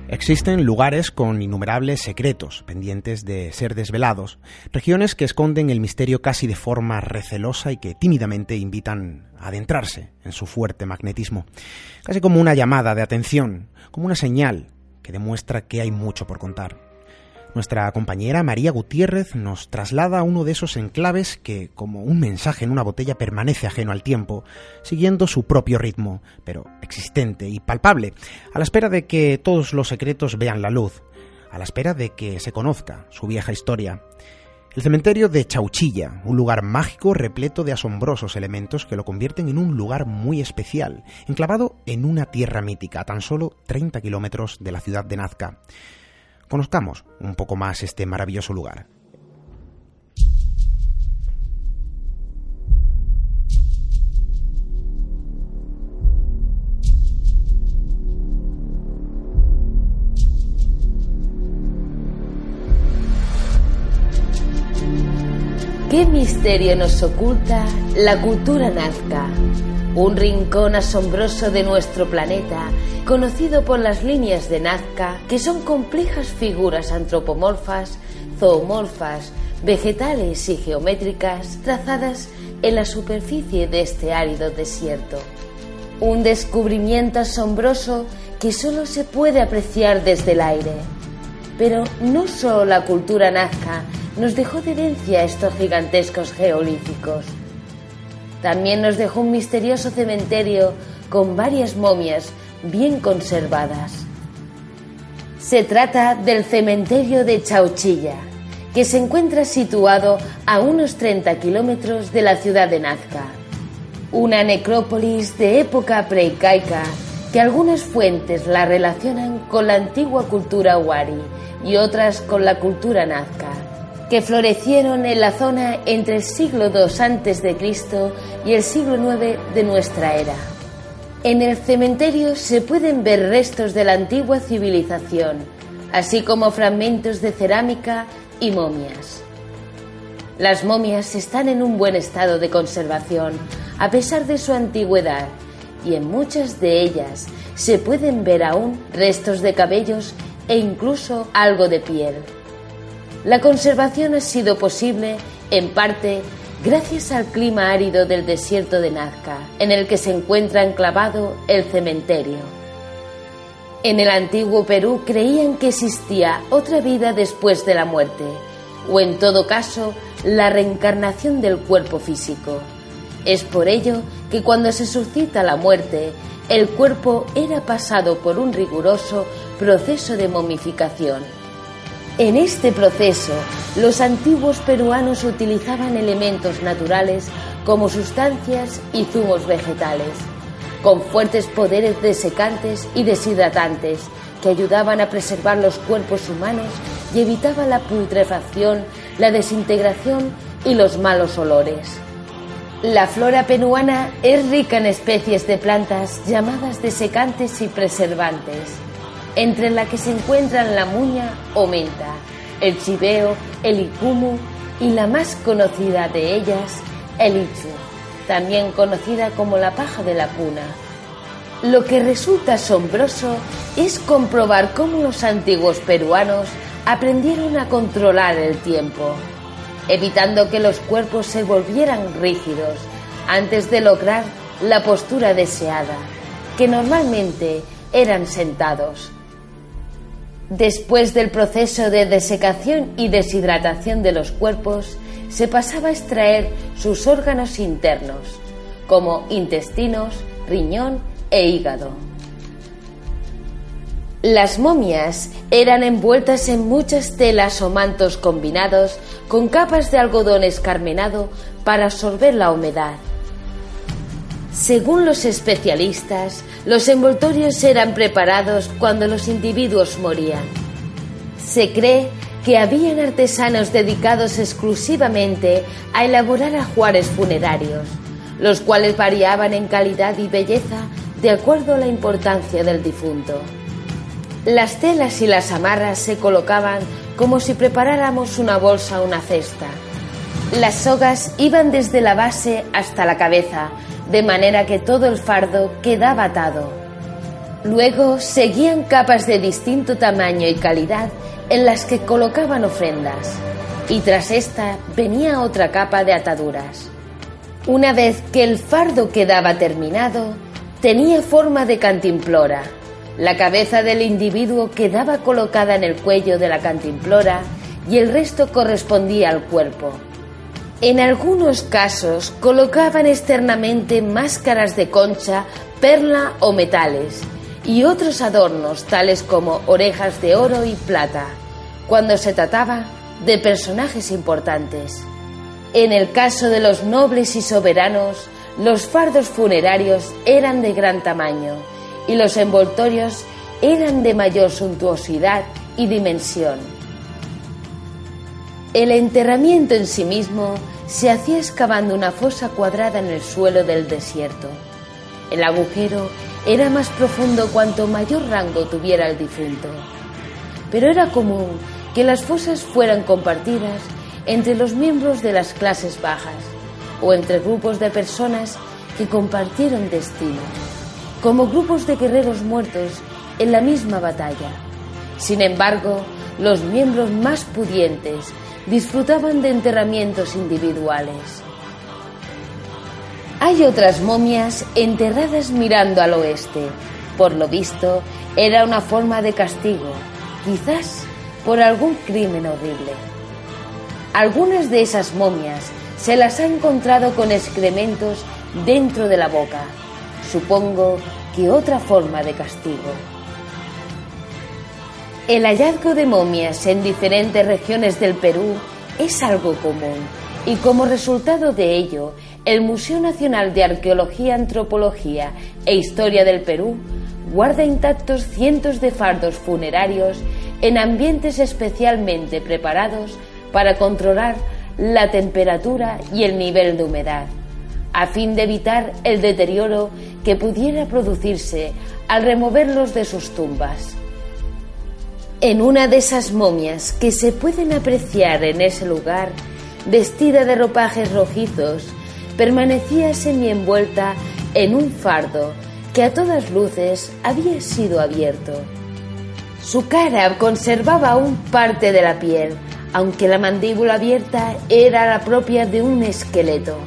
Existen lugares con innumerables secretos pendientes de ser desvelados, regiones que esconden el misterio casi de forma recelosa y que tímidamente invitan a adentrarse en su fuerte magnetismo, casi como una llamada de atención, como una señal que demuestra que hay mucho por contar. Nuestra compañera María Gutiérrez nos traslada a uno de esos enclaves que, como un mensaje en una botella, permanece ajeno al tiempo, siguiendo su propio ritmo, pero existente y palpable, a la espera de que todos los secretos vean la luz, a la espera de que se conozca su vieja historia. El cementerio de Chauchilla, un lugar mágico repleto de asombrosos elementos que lo convierten en un lugar muy especial, enclavado en una tierra mítica, a tan solo 30 kilómetros de la ciudad de Nazca. Conozcamos un poco más este maravilloso lugar. ¿Qué misterio nos oculta la cultura nazca? Un rincón asombroso de nuestro planeta, conocido por las líneas de Nazca, que son complejas figuras antropomorfas, zoomorfas, vegetales y geométricas trazadas en la superficie de este árido desierto. Un descubrimiento asombroso que solo se puede apreciar desde el aire. Pero no solo la cultura nazca nos dejó de herencia estos gigantescos geolíticos. También nos dejó un misterioso cementerio con varias momias bien conservadas. Se trata del cementerio de Chauchilla, que se encuentra situado a unos 30 kilómetros de la ciudad de Nazca. Una necrópolis de época preincaica que algunas fuentes la relacionan con la antigua cultura wari y otras con la cultura nazca que florecieron en la zona entre el siglo II a.C. y el siglo IX de nuestra era. En el cementerio se pueden ver restos de la antigua civilización, así como fragmentos de cerámica y momias. Las momias están en un buen estado de conservación, a pesar de su antigüedad, y en muchas de ellas se pueden ver aún restos de cabellos e incluso algo de piel. La conservación ha sido posible, en parte, gracias al clima árido del desierto de Nazca, en el que se encuentra enclavado el cementerio. En el antiguo Perú creían que existía otra vida después de la muerte, o en todo caso, la reencarnación del cuerpo físico. Es por ello que cuando se suscita la muerte, el cuerpo era pasado por un riguroso proceso de momificación en este proceso, los antiguos peruanos utilizaban elementos naturales como sustancias y zumos vegetales, con fuertes poderes desecantes y deshidratantes que ayudaban a preservar los cuerpos humanos y evitaban la putrefacción, la desintegración y los malos olores. La flora peruana es rica en especies de plantas llamadas desecantes y preservantes entre la que se encuentran la muña o menta, el chiveo, el icumu y la más conocida de ellas, el ichu, también conocida como la paja de la cuna. Lo que resulta asombroso es comprobar cómo los antiguos peruanos aprendieron a controlar el tiempo, evitando que los cuerpos se volvieran rígidos antes de lograr la postura deseada, que normalmente eran sentados. Después del proceso de desecación y deshidratación de los cuerpos, se pasaba a extraer sus órganos internos, como intestinos, riñón e hígado. Las momias eran envueltas en muchas telas o mantos combinados con capas de algodón escarmenado para absorber la humedad. Según los especialistas, los envoltorios eran preparados cuando los individuos morían. Se cree que habían artesanos dedicados exclusivamente a elaborar ajuares funerarios, los cuales variaban en calidad y belleza de acuerdo a la importancia del difunto. Las telas y las amarras se colocaban como si preparáramos una bolsa o una cesta. Las sogas iban desde la base hasta la cabeza, de manera que todo el fardo quedaba atado. Luego seguían capas de distinto tamaño y calidad en las que colocaban ofrendas, y tras esta venía otra capa de ataduras. Una vez que el fardo quedaba terminado, tenía forma de cantimplora. La cabeza del individuo quedaba colocada en el cuello de la cantimplora y el resto correspondía al cuerpo. En algunos casos colocaban externamente máscaras de concha, perla o metales y otros adornos tales como orejas de oro y plata cuando se trataba de personajes importantes. En el caso de los nobles y soberanos, los fardos funerarios eran de gran tamaño y los envoltorios eran de mayor suntuosidad y dimensión. El enterramiento en sí mismo se hacía excavando una fosa cuadrada en el suelo del desierto. El agujero era más profundo cuanto mayor rango tuviera el difunto, pero era común que las fosas fueran compartidas entre los miembros de las clases bajas o entre grupos de personas que compartieron destino, como grupos de guerreros muertos en la misma batalla. Sin embargo, los miembros más pudientes disfrutaban de enterramientos individuales. Hay otras momias enterradas mirando al oeste. Por lo visto, era una forma de castigo, quizás por algún crimen horrible. Algunas de esas momias se las ha encontrado con excrementos dentro de la boca. Supongo que otra forma de castigo. El hallazgo de momias en diferentes regiones del Perú es algo común y como resultado de ello, el Museo Nacional de Arqueología, Antropología e Historia del Perú guarda intactos cientos de fardos funerarios en ambientes especialmente preparados para controlar la temperatura y el nivel de humedad, a fin de evitar el deterioro que pudiera producirse al removerlos de sus tumbas. En una de esas momias que se pueden apreciar en ese lugar, vestida de ropajes rojizos, permanecía semi-envuelta en un fardo que a todas luces había sido abierto. Su cara conservaba aún parte de la piel, aunque la mandíbula abierta era la propia de un esqueleto.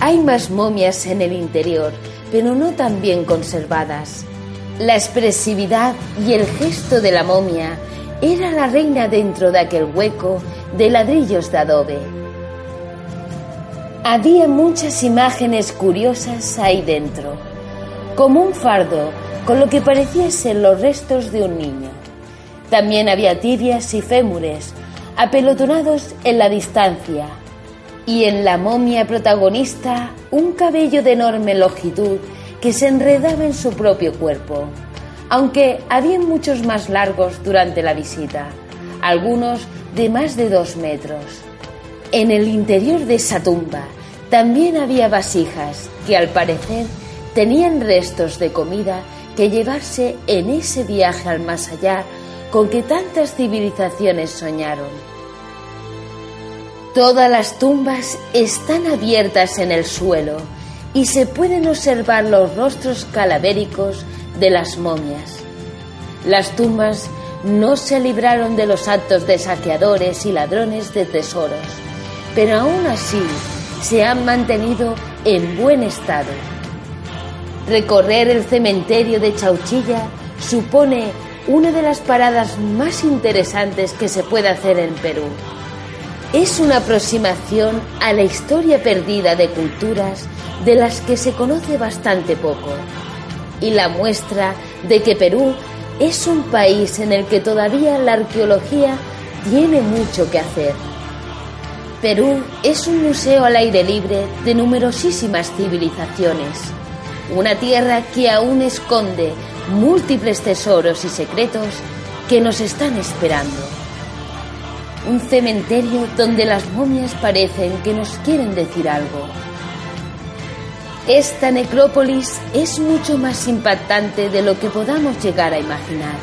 Hay más momias en el interior, pero no tan bien conservadas. La expresividad y el gesto de la momia era la reina dentro de aquel hueco de ladrillos de adobe. Había muchas imágenes curiosas ahí dentro, como un fardo con lo que parecía ser los restos de un niño. También había tibias y fémures, apelotonados en la distancia, y en la momia protagonista un cabello de enorme longitud que se enredaba en su propio cuerpo, aunque había muchos más largos durante la visita, algunos de más de dos metros. En el interior de esa tumba también había vasijas que al parecer tenían restos de comida que llevarse en ese viaje al más allá con que tantas civilizaciones soñaron. Todas las tumbas están abiertas en el suelo y se pueden observar los rostros calavéricos de las momias. Las tumbas no se libraron de los actos de saqueadores y ladrones de tesoros, pero aún así se han mantenido en buen estado. Recorrer el cementerio de Chauchilla supone una de las paradas más interesantes que se puede hacer en Perú. Es una aproximación a la historia perdida de culturas de las que se conoce bastante poco y la muestra de que Perú es un país en el que todavía la arqueología tiene mucho que hacer. Perú es un museo al aire libre de numerosísimas civilizaciones, una tierra que aún esconde múltiples tesoros y secretos que nos están esperando. Un cementerio donde las momias parecen que nos quieren decir algo. Esta necrópolis es mucho más impactante de lo que podamos llegar a imaginar.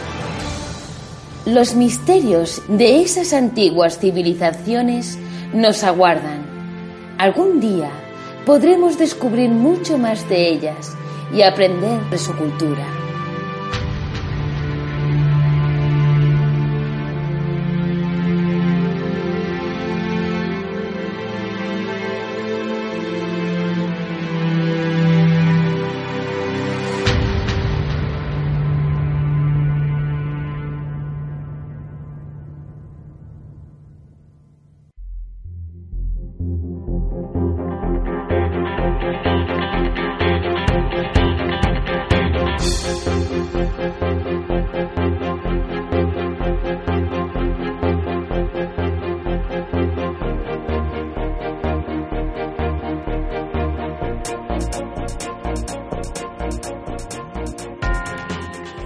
Los misterios de esas antiguas civilizaciones nos aguardan. Algún día podremos descubrir mucho más de ellas y aprender de su cultura.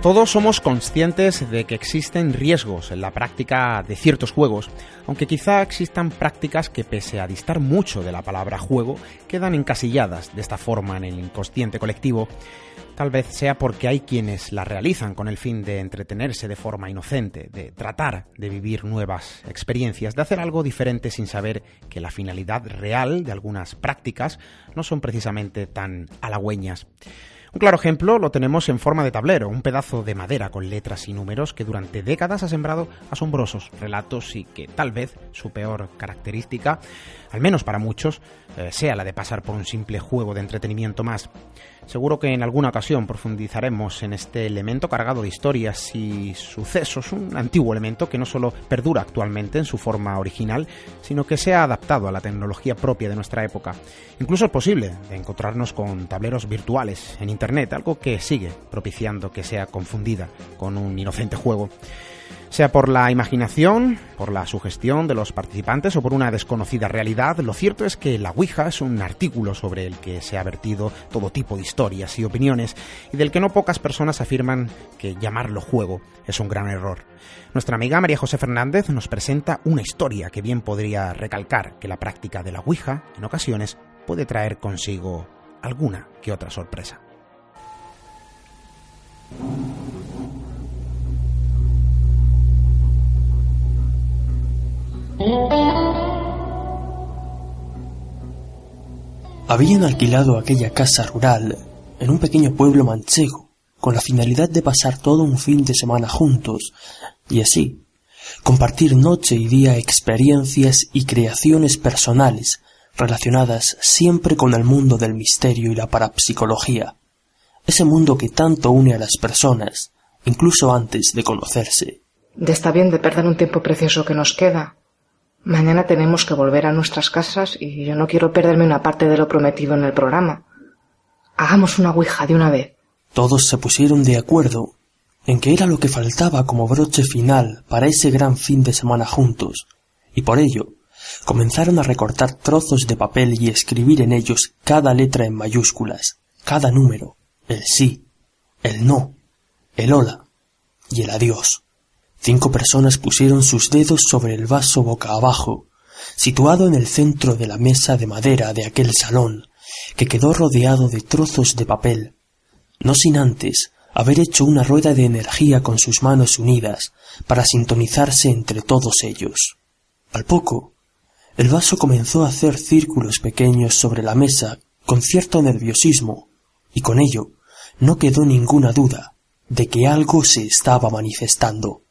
Todos somos conscientes de que existen riesgos en la práctica de ciertos juegos, aunque quizá existan prácticas que pese a distar mucho de la palabra juego, quedan encasilladas de esta forma en el inconsciente colectivo. Tal vez sea porque hay quienes las realizan con el fin de entretenerse de forma inocente, de tratar de vivir nuevas experiencias, de hacer algo diferente sin saber que la finalidad real de algunas prácticas no son precisamente tan halagüeñas. Un claro ejemplo lo tenemos en forma de tablero, un pedazo de madera con letras y números que durante décadas ha sembrado asombrosos relatos y que tal vez su peor característica, al menos para muchos, eh, sea la de pasar por un simple juego de entretenimiento más. Seguro que en alguna ocasión profundizaremos en este elemento cargado de historias y sucesos, un antiguo elemento que no solo perdura actualmente en su forma original, sino que se ha adaptado a la tecnología propia de nuestra época. Incluso es posible encontrarnos con tableros virtuales en Internet, algo que sigue propiciando que sea confundida con un inocente juego sea por la imaginación, por la sugestión de los participantes o por una desconocida realidad, lo cierto es que la Ouija es un artículo sobre el que se ha vertido todo tipo de historias y opiniones y del que no pocas personas afirman que llamarlo juego es un gran error. Nuestra amiga María José Fernández nos presenta una historia que bien podría recalcar que la práctica de la Ouija, en ocasiones, puede traer consigo alguna que otra sorpresa. Habían alquilado aquella casa rural en un pequeño pueblo manchego con la finalidad de pasar todo un fin de semana juntos y así compartir noche y día experiencias y creaciones personales relacionadas siempre con el mundo del misterio y la parapsicología, ese mundo que tanto une a las personas, incluso antes de conocerse. Está bien de perder un tiempo precioso que nos queda. Mañana tenemos que volver a nuestras casas y yo no quiero perderme una parte de lo prometido en el programa. Hagamos una ouija de una vez. Todos se pusieron de acuerdo en que era lo que faltaba como broche final para ese gran fin de semana juntos, y por ello comenzaron a recortar trozos de papel y escribir en ellos cada letra en mayúsculas, cada número, el sí, el no, el hola y el adiós. Cinco personas pusieron sus dedos sobre el vaso boca abajo, situado en el centro de la mesa de madera de aquel salón, que quedó rodeado de trozos de papel, no sin antes haber hecho una rueda de energía con sus manos unidas para sintonizarse entre todos ellos. Al poco, el vaso comenzó a hacer círculos pequeños sobre la mesa con cierto nerviosismo, y con ello no quedó ninguna duda de que algo se estaba manifestando.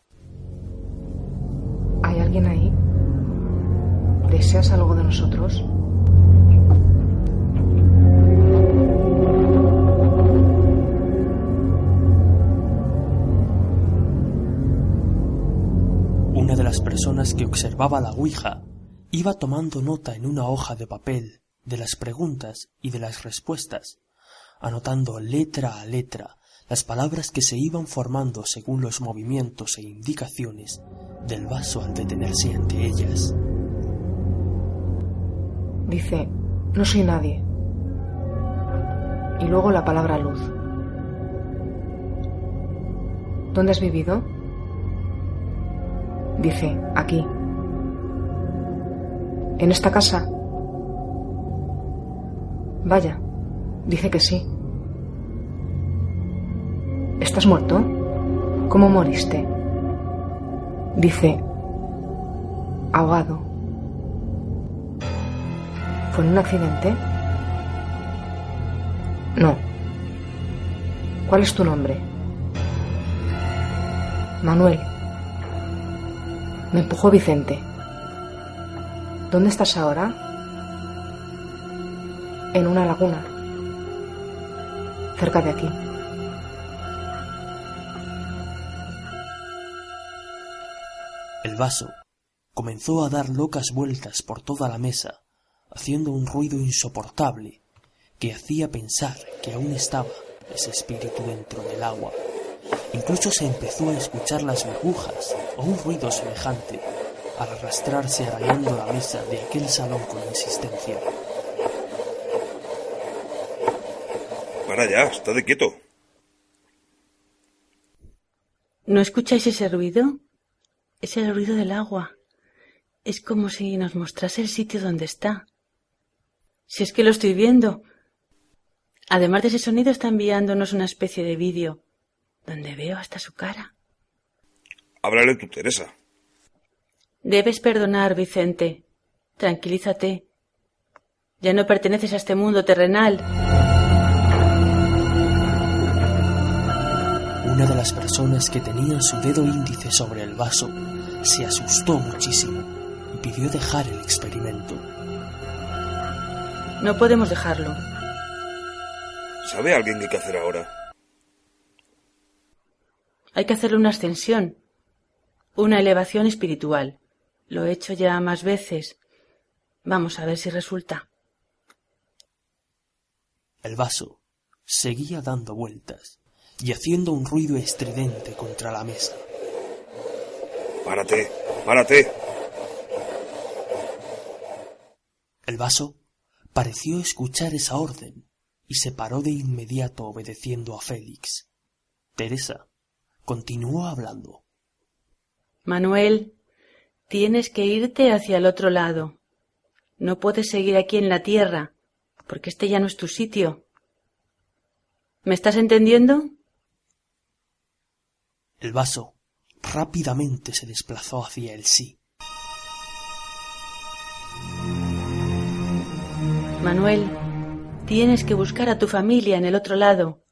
¿Hay alguien ahí? ¿Deseas algo de nosotros? Una de las personas que observaba la Ouija iba tomando nota en una hoja de papel de las preguntas y de las respuestas, anotando letra a letra las palabras que se iban formando según los movimientos e indicaciones del vaso al detenerse ante ellas. Dice, no soy nadie. Y luego la palabra luz. ¿Dónde has vivido? Dice, aquí. ¿En esta casa? Vaya, dice que sí. ¿Estás muerto? ¿Cómo moriste? Dice, ahogado. ¿Fue en un accidente? No. ¿Cuál es tu nombre? Manuel. Me empujó Vicente. ¿Dónde estás ahora? En una laguna. Cerca de aquí. El vaso comenzó a dar locas vueltas por toda la mesa, haciendo un ruido insoportable que hacía pensar que aún estaba ese espíritu dentro del agua. Incluso se empezó a escuchar las burbujas o un ruido semejante al arrastrarse arañando la mesa de aquel salón con insistencia. Para ya, está de quieto. ¿No escucháis ese ruido? Es el ruido del agua. Es como si nos mostrase el sitio donde está. Si es que lo estoy viendo. Además de ese sonido está enviándonos una especie de vídeo donde veo hasta su cara. Háblale tú, Teresa. Debes perdonar, Vicente. Tranquilízate. Ya no perteneces a este mundo terrenal. Una de las personas que tenía su dedo índice sobre el vaso se asustó muchísimo y pidió dejar el experimento. No podemos dejarlo. ¿Sabe alguien qué que hacer ahora? Hay que hacerle una ascensión, una elevación espiritual. Lo he hecho ya más veces. Vamos a ver si resulta. El vaso seguía dando vueltas y haciendo un ruido estridente contra la mesa. Párate, párate. El vaso pareció escuchar esa orden y se paró de inmediato obedeciendo a Félix. Teresa continuó hablando. Manuel, tienes que irte hacia el otro lado. No puedes seguir aquí en la tierra, porque este ya no es tu sitio. ¿Me estás entendiendo? El vaso rápidamente se desplazó hacia el sí. Manuel, tienes que buscar a tu familia en el otro lado.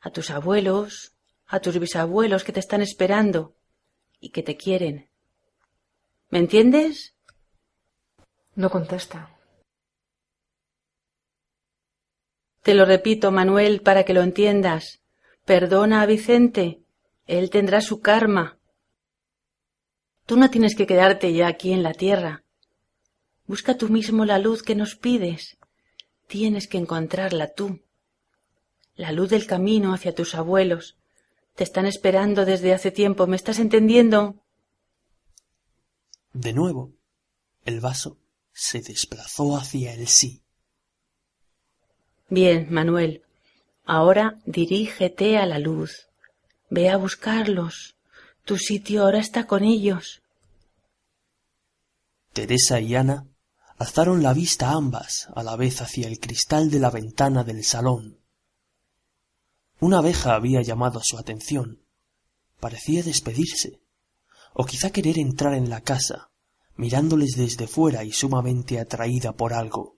A tus abuelos, a tus bisabuelos que te están esperando y que te quieren. ¿Me entiendes? No contesta. Te lo repito, Manuel, para que lo entiendas. Perdona a Vicente. Él tendrá su karma. Tú no tienes que quedarte ya aquí en la tierra. Busca tú mismo la luz que nos pides. Tienes que encontrarla tú. La luz del camino hacia tus abuelos. Te están esperando desde hace tiempo. ¿Me estás entendiendo? De nuevo, el vaso se desplazó hacia el sí. Bien, Manuel. Ahora dirígete a la luz. Ve a buscarlos. Tu sitio ahora está con ellos. Teresa y Ana alzaron la vista ambas a la vez hacia el cristal de la ventana del salón. Una abeja había llamado su atención. Parecía despedirse, o quizá querer entrar en la casa, mirándoles desde fuera y sumamente atraída por algo.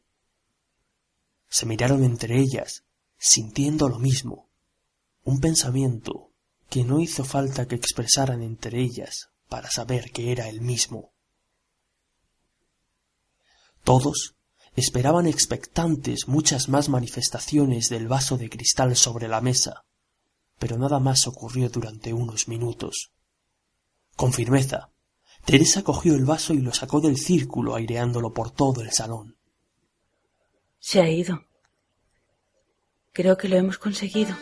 Se miraron entre ellas, sintiendo lo mismo, un pensamiento que no hizo falta que expresaran entre ellas para saber que era el mismo. Todos esperaban expectantes muchas más manifestaciones del vaso de cristal sobre la mesa, pero nada más ocurrió durante unos minutos. Con firmeza, Teresa cogió el vaso y lo sacó del círculo aireándolo por todo el salón. Se ha ido. Creo que lo hemos conseguido.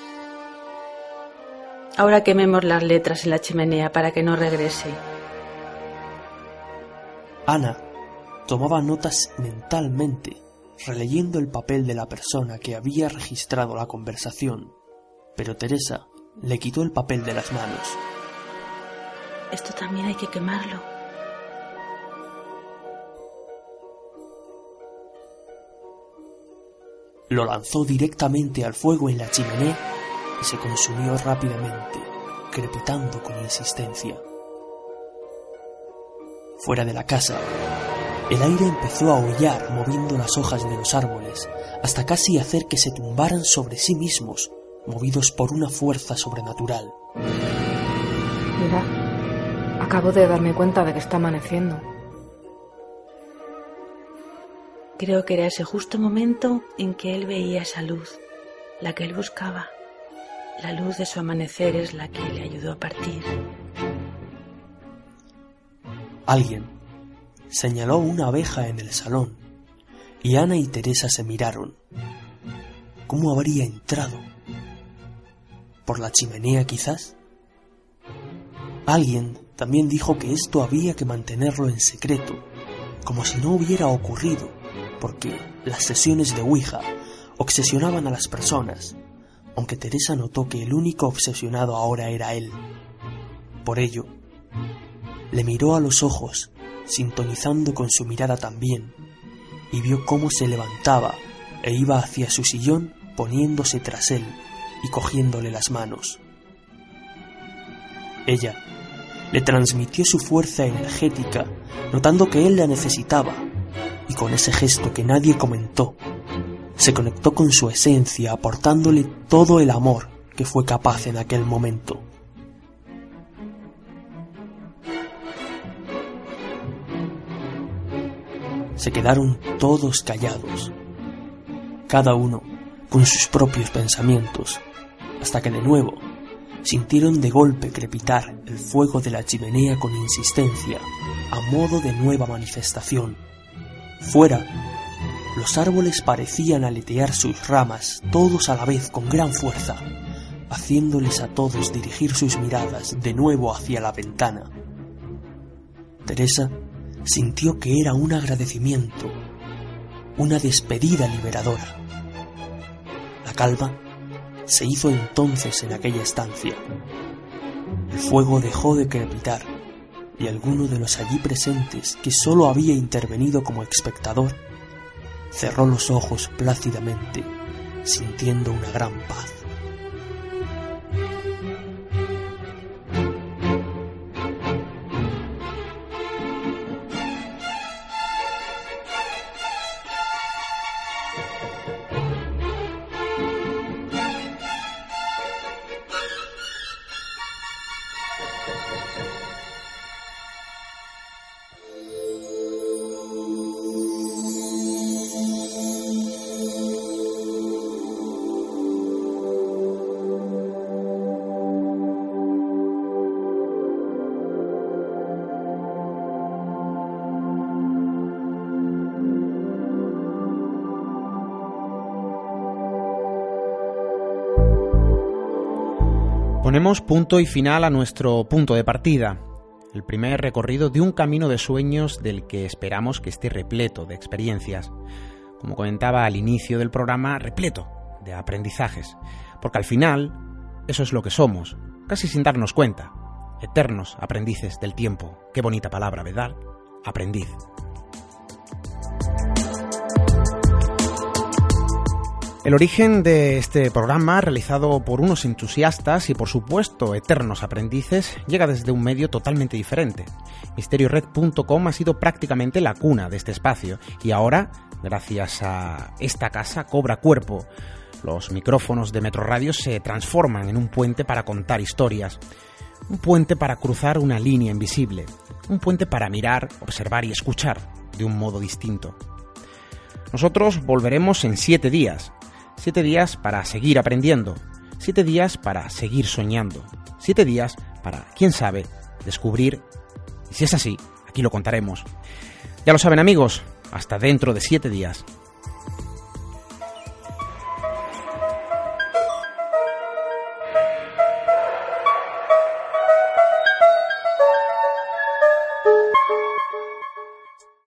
Ahora quememos las letras en la chimenea para que no regrese. Ana tomaba notas mentalmente, releyendo el papel de la persona que había registrado la conversación, pero Teresa le quitó el papel de las manos. Esto también hay que quemarlo. Lo lanzó directamente al fuego en la chimenea y se consumió rápidamente, crepitando con insistencia. Fuera de la casa, el aire empezó a aullar moviendo las hojas de los árboles, hasta casi hacer que se tumbaran sobre sí mismos, movidos por una fuerza sobrenatural. Mira, acabo de darme cuenta de que está amaneciendo. Creo que era ese justo momento en que él veía esa luz, la que él buscaba. La luz de su amanecer es la que le ayudó a partir. Alguien señaló una abeja en el salón y Ana y Teresa se miraron. ¿Cómo habría entrado? ¿Por la chimenea quizás? Alguien también dijo que esto había que mantenerlo en secreto, como si no hubiera ocurrido, porque las sesiones de Ouija obsesionaban a las personas, aunque Teresa notó que el único obsesionado ahora era él. Por ello, le miró a los ojos, sintonizando con su mirada también, y vio cómo se levantaba e iba hacia su sillón poniéndose tras él y cogiéndole las manos. Ella le transmitió su fuerza energética, notando que él la necesitaba, y con ese gesto que nadie comentó, se conectó con su esencia, aportándole todo el amor que fue capaz en aquel momento. Se quedaron todos callados, cada uno con sus propios pensamientos, hasta que de nuevo sintieron de golpe crepitar el fuego de la chimenea con insistencia, a modo de nueva manifestación. Fuera, los árboles parecían aletear sus ramas, todos a la vez con gran fuerza, haciéndoles a todos dirigir sus miradas de nuevo hacia la ventana. Teresa sintió que era un agradecimiento, una despedida liberadora. La calma se hizo entonces en aquella estancia. El fuego dejó de crepitar y alguno de los allí presentes, que sólo había intervenido como espectador, cerró los ojos plácidamente, sintiendo una gran paz. Punto y final a nuestro punto de partida, el primer recorrido de un camino de sueños del que esperamos que esté repleto de experiencias. Como comentaba al inicio del programa, repleto de aprendizajes, porque al final eso es lo que somos, casi sin darnos cuenta, eternos aprendices del tiempo. Qué bonita palabra, ¿verdad? Aprendiz. El origen de este programa, realizado por unos entusiastas y por supuesto eternos aprendices, llega desde un medio totalmente diferente. Misteriored.com ha sido prácticamente la cuna de este espacio y ahora, gracias a esta casa, cobra cuerpo. Los micrófonos de Metro Radio se transforman en un puente para contar historias, un puente para cruzar una línea invisible, un puente para mirar, observar y escuchar de un modo distinto. Nosotros volveremos en siete días, Siete días para seguir aprendiendo. Siete días para seguir soñando. Siete días para, quién sabe, descubrir. Y si es así, aquí lo contaremos. Ya lo saben amigos, hasta dentro de siete días.